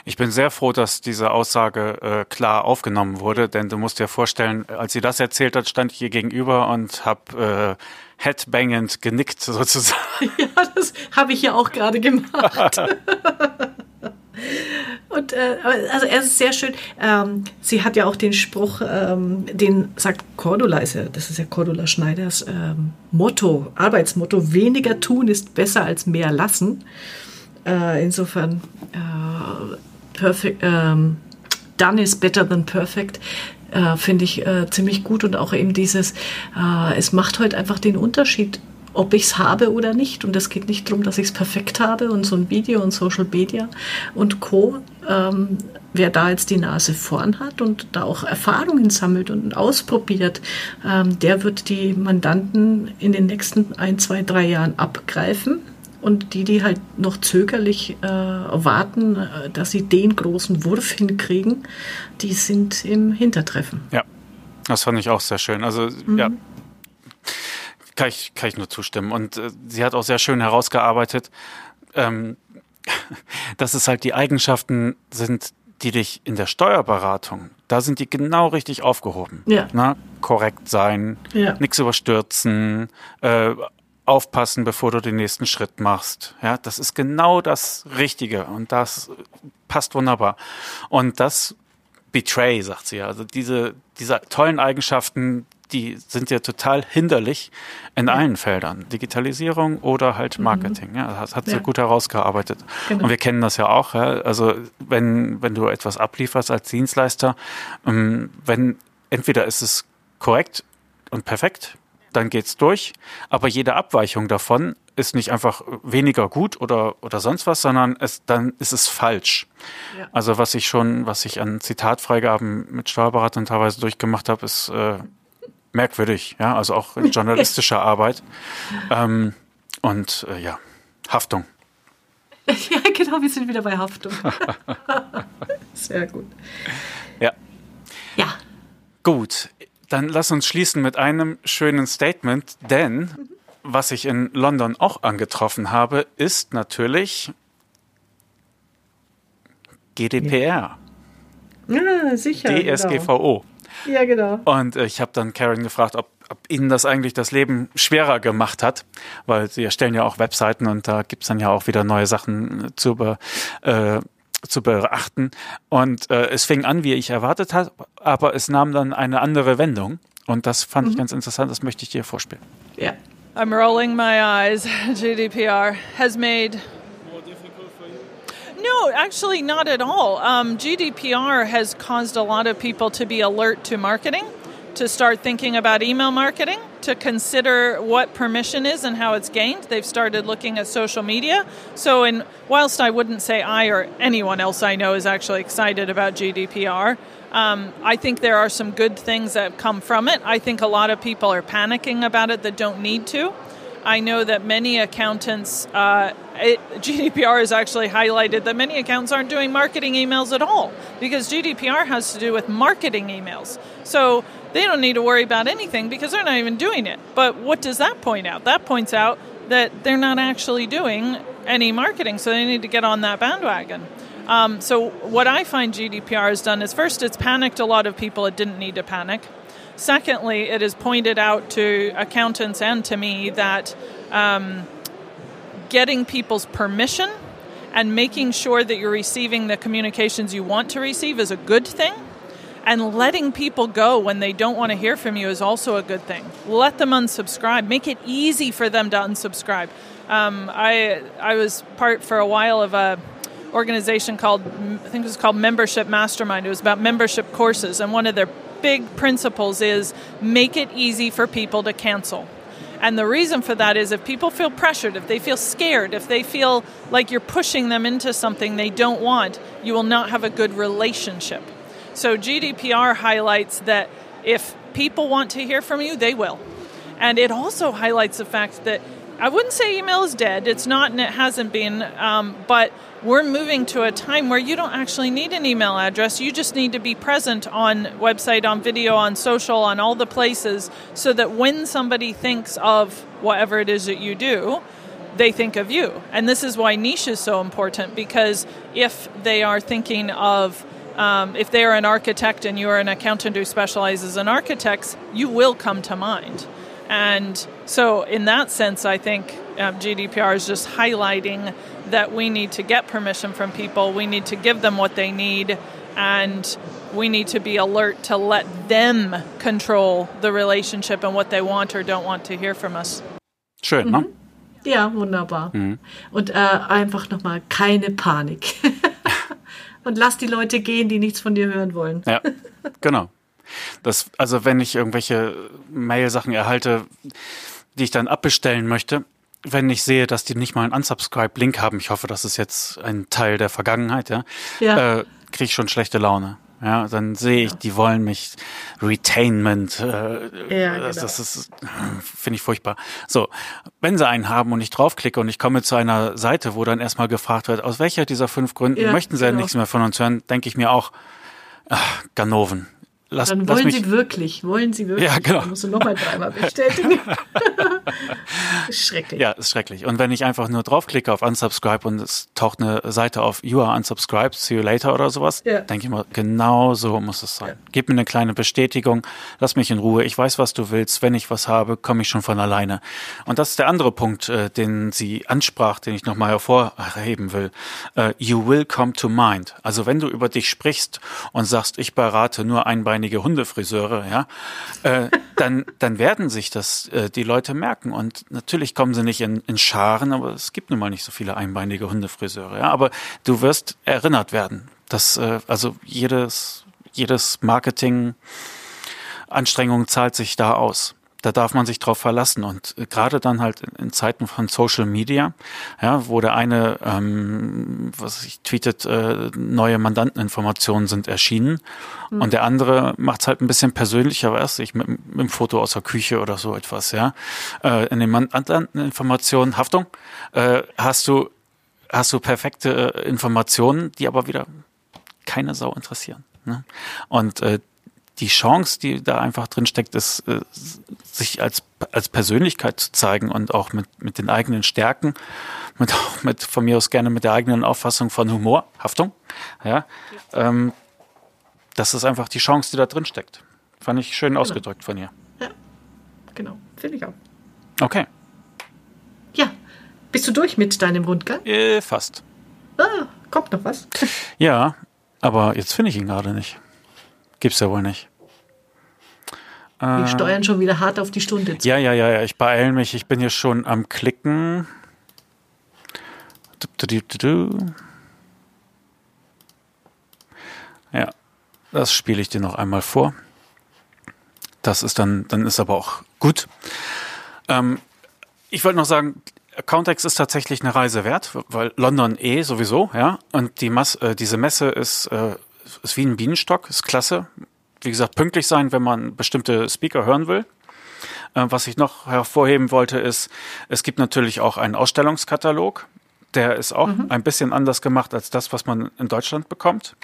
Ich bin sehr froh, dass diese Aussage äh, klar aufgenommen wurde, denn du musst dir vorstellen, als sie das erzählt hat, stand ich ihr gegenüber und habe äh, headbangend genickt sozusagen. Ja, das habe ich ja auch gerade gemacht. Und äh, also er ist sehr schön. Ähm, sie hat ja auch den Spruch, ähm, den sagt Cordula, ist ja, das ist ja Cordula Schneiders ähm, Motto, Arbeitsmotto: weniger tun ist besser als mehr lassen. Äh, insofern äh, perfect, ähm, done is better than perfect. Äh, Finde ich äh, ziemlich gut und auch eben dieses, äh, es macht heute einfach den Unterschied, ob ich es habe oder nicht. Und es geht nicht darum, dass ich es perfekt habe und so ein Video und Social Media und Co. Ähm, wer da jetzt die Nase vorn hat und da auch Erfahrungen sammelt und ausprobiert, ähm, der wird die Mandanten in den nächsten ein, zwei, drei Jahren abgreifen. Und die, die halt noch zögerlich äh, warten, äh, dass sie den großen Wurf hinkriegen, die sind im Hintertreffen. Ja, das fand ich auch sehr schön. Also, mhm. ja, kann ich, kann ich nur zustimmen. Und äh, sie hat auch sehr schön herausgearbeitet, ähm, dass es halt die Eigenschaften sind, die dich in der Steuerberatung, da sind die genau richtig aufgehoben. Ja. Na, korrekt sein, ja. nichts überstürzen, äh, aufpassen, bevor du den nächsten Schritt machst. Ja, das ist genau das Richtige und das passt wunderbar. Und das Betray, sagt sie ja. Also diese, diese tollen Eigenschaften, die sind ja total hinderlich in allen Feldern. Digitalisierung oder halt mhm. Marketing. Ja, das hat sie ja. gut herausgearbeitet. Genau. Und wir kennen das ja auch. Ja? Also wenn, wenn du etwas ablieferst als Dienstleister, ähm, wenn entweder ist es korrekt und perfekt, dann geht's durch. Aber jede Abweichung davon ist nicht einfach weniger gut oder, oder sonst was, sondern es, dann ist es falsch. Ja. Also was ich schon, was ich an Zitatfreigaben mit Steuerberatern teilweise durchgemacht habe, ist äh, merkwürdig, ja, also auch in journalistischer Arbeit. Ähm, und äh, ja, Haftung. Ja, genau, wir sind wieder bei Haftung. Sehr gut. Ja. Ja. Gut, dann lass uns schließen mit einem schönen Statement, denn was ich in London auch angetroffen habe, ist natürlich GDPR. Ja, sicher. DSGVO. Genau. Ja, genau. Und äh, ich habe dann Karen gefragt, ob, ob Ihnen das eigentlich das Leben schwerer gemacht hat, weil Sie erstellen ja auch Webseiten und da gibt's dann ja auch wieder neue Sachen zu, be, äh, zu beachten. Und äh, es fing an, wie ich erwartet habe, aber es nahm dann eine andere Wendung. Und das fand mhm. ich ganz interessant, das möchte ich dir vorspielen. Ja. I'm rolling my eyes. GDPR has made No, actually, not at all. Um, GDPR has caused a lot of people to be alert to marketing, to start thinking about email marketing, to consider what permission is and how it's gained. They've started looking at social media. So, in, whilst I wouldn't say I or anyone else I know is actually excited about GDPR, um, I think there are some good things that come from it. I think a lot of people are panicking about it that don't need to. I know that many accountants, uh, it, GDPR has actually highlighted that many accountants aren't doing marketing emails at all because GDPR has to do with marketing emails. So they don't need to worry about anything because they're not even doing it. But what does that point out? That points out that they're not actually doing any marketing, so they need to get on that bandwagon. Um, so, what I find GDPR has done is first, it's panicked a lot of people it didn't need to panic. Secondly, it has pointed out to accountants and to me that um, getting people's permission and making sure that you're receiving the communications you want to receive is a good thing. And letting people go when they don't want to hear from you is also a good thing. Let them unsubscribe. Make it easy for them to unsubscribe. Um, I I was part for a while of a organization called I think it was called Membership Mastermind. It was about membership courses, and one of their big principles is make it easy for people to cancel. And the reason for that is if people feel pressured, if they feel scared, if they feel like you're pushing them into something they don't want, you will not have a good relationship. So GDPR highlights that if people want to hear from you, they will. And it also highlights the fact that I wouldn't say email is dead. It's not and it hasn't been. Um, but we're moving to a time where you don't actually need an email address. You just need to be present on website, on video, on social, on all the places so that when somebody thinks of whatever it is that you do, they think of you. And this is why niche is so important because if they are thinking of um, if they are an architect and you are an accountant who specializes in architects, you will come to mind. And so, in that sense, I think um, GDPR is just highlighting that we need to get permission from people. We need to give them what they need, and we need to be alert to let them control the relationship and what they want or don't want to hear from us. Schön, ne? Ja, wunderbar. Mhm. Und äh, einfach nochmal keine Panik. Und lass die Leute gehen, die nichts von dir hören wollen. Ja, genau. Das, also wenn ich irgendwelche Mail-Sachen erhalte, die ich dann abbestellen möchte, wenn ich sehe, dass die nicht mal einen Unsubscribe-Link haben, ich hoffe, das ist jetzt ein Teil der Vergangenheit, ja, ja. Äh, kriege ich schon schlechte Laune. Ja, dann sehe ich, die wollen mich Retainment. Äh, ja, genau. Das ist finde ich furchtbar. So, wenn sie einen haben und ich draufklicke und ich komme zu einer Seite, wo dann erstmal gefragt wird, aus welcher dieser fünf Gründen ja, möchten sie genau. nichts mehr von uns hören, denke ich mir auch, ach, Ganoven. Lass, Dann wollen Sie wirklich, wollen Sie wirklich. Ja, genau. Dann musst du nochmal dreimal bestätigen. schrecklich. Ja, ist schrecklich. Und wenn ich einfach nur draufklicke auf Unsubscribe und es taucht eine Seite auf You are unsubscribed, see you later oder sowas, ja. denke ich mal, genau so muss es sein. Ja. Gib mir eine kleine Bestätigung, lass mich in Ruhe, ich weiß, was du willst, wenn ich was habe, komme ich schon von alleine. Und das ist der andere Punkt, äh, den sie ansprach, den ich nochmal hervorheben will. Uh, you will come to mind. Also wenn du über dich sprichst und sagst, ich berate nur ein Bein einige Hundefriseure, ja, äh, dann, dann werden sich das äh, die Leute merken. Und natürlich kommen sie nicht in, in Scharen, aber es gibt nun mal nicht so viele einbeinige Hundefriseure, ja. Aber du wirst erinnert werden. dass äh, also jedes, jedes Marketing Anstrengung zahlt sich da aus da darf man sich drauf verlassen. Und gerade dann halt in Zeiten von Social Media, ja, wo der eine, ähm, was ich tweetet, äh, neue Mandanteninformationen sind erschienen mhm. und der andere macht es halt ein bisschen persönlicher, weiß ich, mit, mit einem Foto aus der Küche oder so etwas, ja. Äh, in den Mandanteninformationen, Haftung, äh, hast du hast du perfekte äh, Informationen, die aber wieder keine Sau interessieren. Ne? Und äh, die Chance, die da einfach drin steckt, ist, äh, sich als, als Persönlichkeit zu zeigen und auch mit, mit den eigenen Stärken, mit, auch mit, von mir aus gerne mit der eigenen Auffassung von Humor, Haftung, ja, ähm, das ist einfach die Chance, die da drin steckt. Fand ich schön genau. ausgedrückt von ihr. Ja, genau, finde ich auch. Okay. Ja, bist du durch mit deinem Rundgang? Äh, fast. Ah, kommt noch was? Ja, aber jetzt finde ich ihn gerade nicht. Gibt's ja wohl nicht. Wir äh, steuern schon wieder hart auf die Stunde zu. Ja, ja, ja, ja. Ich beeile mich. Ich bin hier schon am Klicken. Ja, das spiele ich dir noch einmal vor. Das ist dann, dann ist aber auch gut. Ähm, ich wollte noch sagen, Accountex ist tatsächlich eine Reise wert, weil London eh sowieso, ja. Und die Mas äh, diese Messe ist äh, ist wie ein Bienenstock, ist klasse. Wie gesagt, pünktlich sein, wenn man bestimmte Speaker hören will. Äh, was ich noch hervorheben wollte, ist, es gibt natürlich auch einen Ausstellungskatalog. Der ist auch mhm. ein bisschen anders gemacht als das, was man in Deutschland bekommt.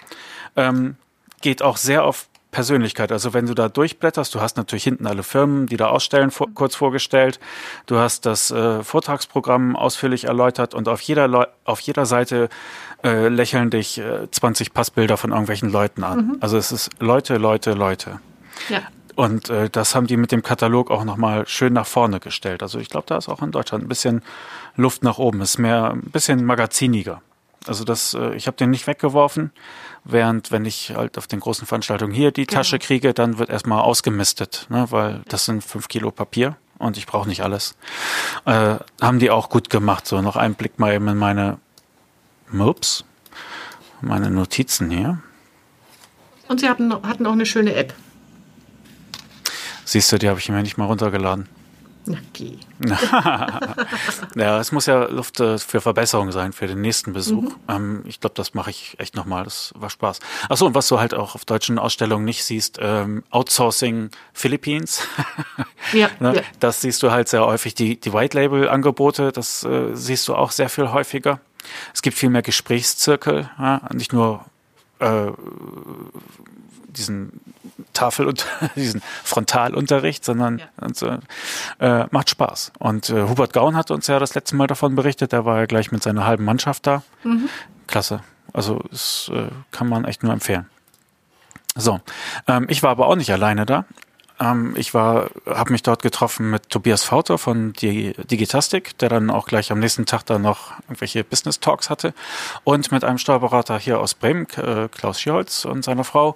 Ähm, geht auch sehr auf Persönlichkeit. Also wenn du da durchblätterst, du hast natürlich hinten alle Firmen, die da ausstellen, vor, kurz vorgestellt. Du hast das äh, Vortragsprogramm ausführlich erläutert und auf jeder, auf jeder Seite äh, lächeln dich äh, 20 Passbilder von irgendwelchen Leuten an. Mhm. Also es ist Leute, Leute, Leute. Ja. Und äh, das haben die mit dem Katalog auch nochmal schön nach vorne gestellt. Also ich glaube, da ist auch in Deutschland ein bisschen Luft nach oben. Ist mehr ein bisschen magaziniger. Also das, äh, ich habe den nicht weggeworfen, während wenn ich halt auf den großen Veranstaltungen hier die genau. Tasche kriege, dann wird erstmal ausgemistet, ne, weil das sind fünf Kilo Papier und ich brauche nicht alles. Äh, haben die auch gut gemacht. So noch einen Blick mal eben in meine Ups, meine Notizen hier. Und sie hatten, hatten auch eine schöne App. Siehst du, die habe ich mir nicht mal runtergeladen. Okay. ja, es muss ja Luft äh, für Verbesserung sein für den nächsten Besuch. Mhm. Ähm, ich glaube, das mache ich echt nochmal. Das war Spaß. Achso, und was du halt auch auf deutschen Ausstellungen nicht siehst, ähm, Outsourcing Philippines. ja, ne? ja, Das siehst du halt sehr häufig. Die, die White Label Angebote, das äh, siehst du auch sehr viel häufiger. Es gibt viel mehr Gesprächszirkel, ja? nicht nur äh, diesen Tafel und diesen Frontalunterricht, sondern ja. und, äh, macht Spaß. Und äh, Hubert Gaun hat uns ja das letzte Mal davon berichtet, der war ja gleich mit seiner halben Mannschaft da. Mhm. Klasse. Also es äh, kann man echt nur empfehlen. So, ähm, ich war aber auch nicht alleine da. Ähm, ich war, habe mich dort getroffen mit Tobias Fauter von Digitastic, der dann auch gleich am nächsten Tag dann noch irgendwelche Business Talks hatte und mit einem Steuerberater hier aus Bremen, äh, Klaus Scholz und seiner Frau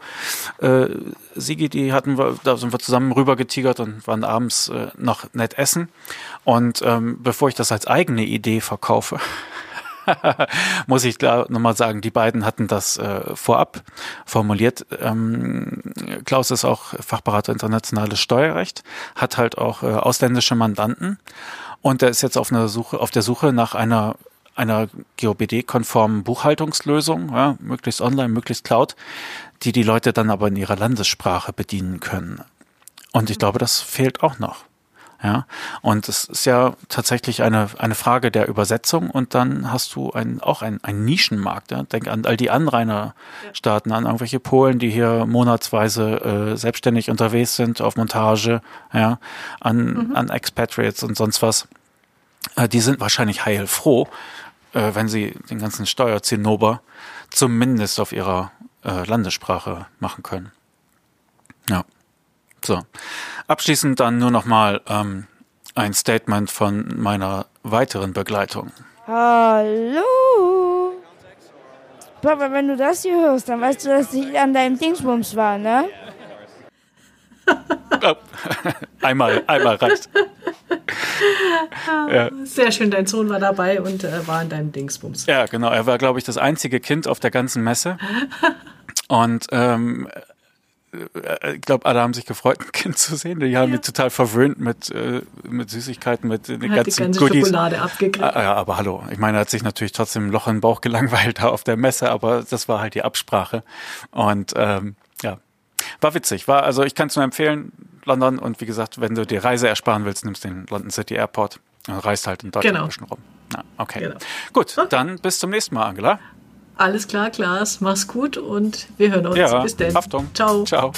äh, Sigi, die hatten wir, da sind wir zusammen rüber getigert und waren abends äh, noch nett essen. Und ähm, bevor ich das als eigene Idee verkaufe, muss ich klar nochmal sagen, die beiden hatten das äh, vorab formuliert. Ähm, Klaus ist auch Fachberater internationales Steuerrecht, hat halt auch äh, ausländische Mandanten und er ist jetzt auf einer Suche, auf der Suche nach einer einer GOBD-konformen Buchhaltungslösung, ja, möglichst online, möglichst cloud, die die Leute dann aber in ihrer Landessprache bedienen können. Und ich glaube, das fehlt auch noch. Ja, und es ist ja tatsächlich eine, eine Frage der Übersetzung und dann hast du ein, auch ein, ein Nischenmarkt. Ja? Denk an all die Anrainerstaaten, an irgendwelche Polen, die hier monatsweise äh, selbstständig unterwegs sind auf Montage, ja, an, mhm. an Expatriates und sonst was. Äh, die sind wahrscheinlich heilfroh, äh, wenn sie den ganzen Steuerzinnober zumindest auf ihrer äh, Landessprache machen können. Ja. So. Abschließend dann nur nochmal ähm, ein Statement von meiner weiteren Begleitung. Hallo! Papa, wenn du das hier hörst, dann weißt du, dass ich an deinem Dingsbums war, ne? oh. einmal, einmal reicht. ja. Sehr schön, dein Sohn war dabei und äh, war an deinem Dingsbums. Ja, genau. Er war, glaube ich, das einzige Kind auf der ganzen Messe. Und ähm, äh, ich glaube, alle haben sich gefreut, ein Kind zu sehen. Die haben ja. mich total verwöhnt mit, äh, mit Süßigkeiten, mit den ganzen die ganze Goodies. Schokolade abgekriegt. Ah, ja, aber hallo. Ich meine, er hat sich natürlich trotzdem ein Loch im Bauch gelangweilt da auf der Messe, aber das war halt die Absprache. Und ähm, ja, war witzig. War, also ich kann es nur empfehlen, London. Und wie gesagt, wenn du die Reise ersparen willst, nimmst den London City Airport und reist halt in Deutschland genau. ein bisschen rum. Ja, okay. Genau. Gut, dann bis zum nächsten Mal, Angela. Alles klar, Klaas. Mach's gut und wir hören uns. Ja, Bis dann. Achtung. Ciao. Ciao.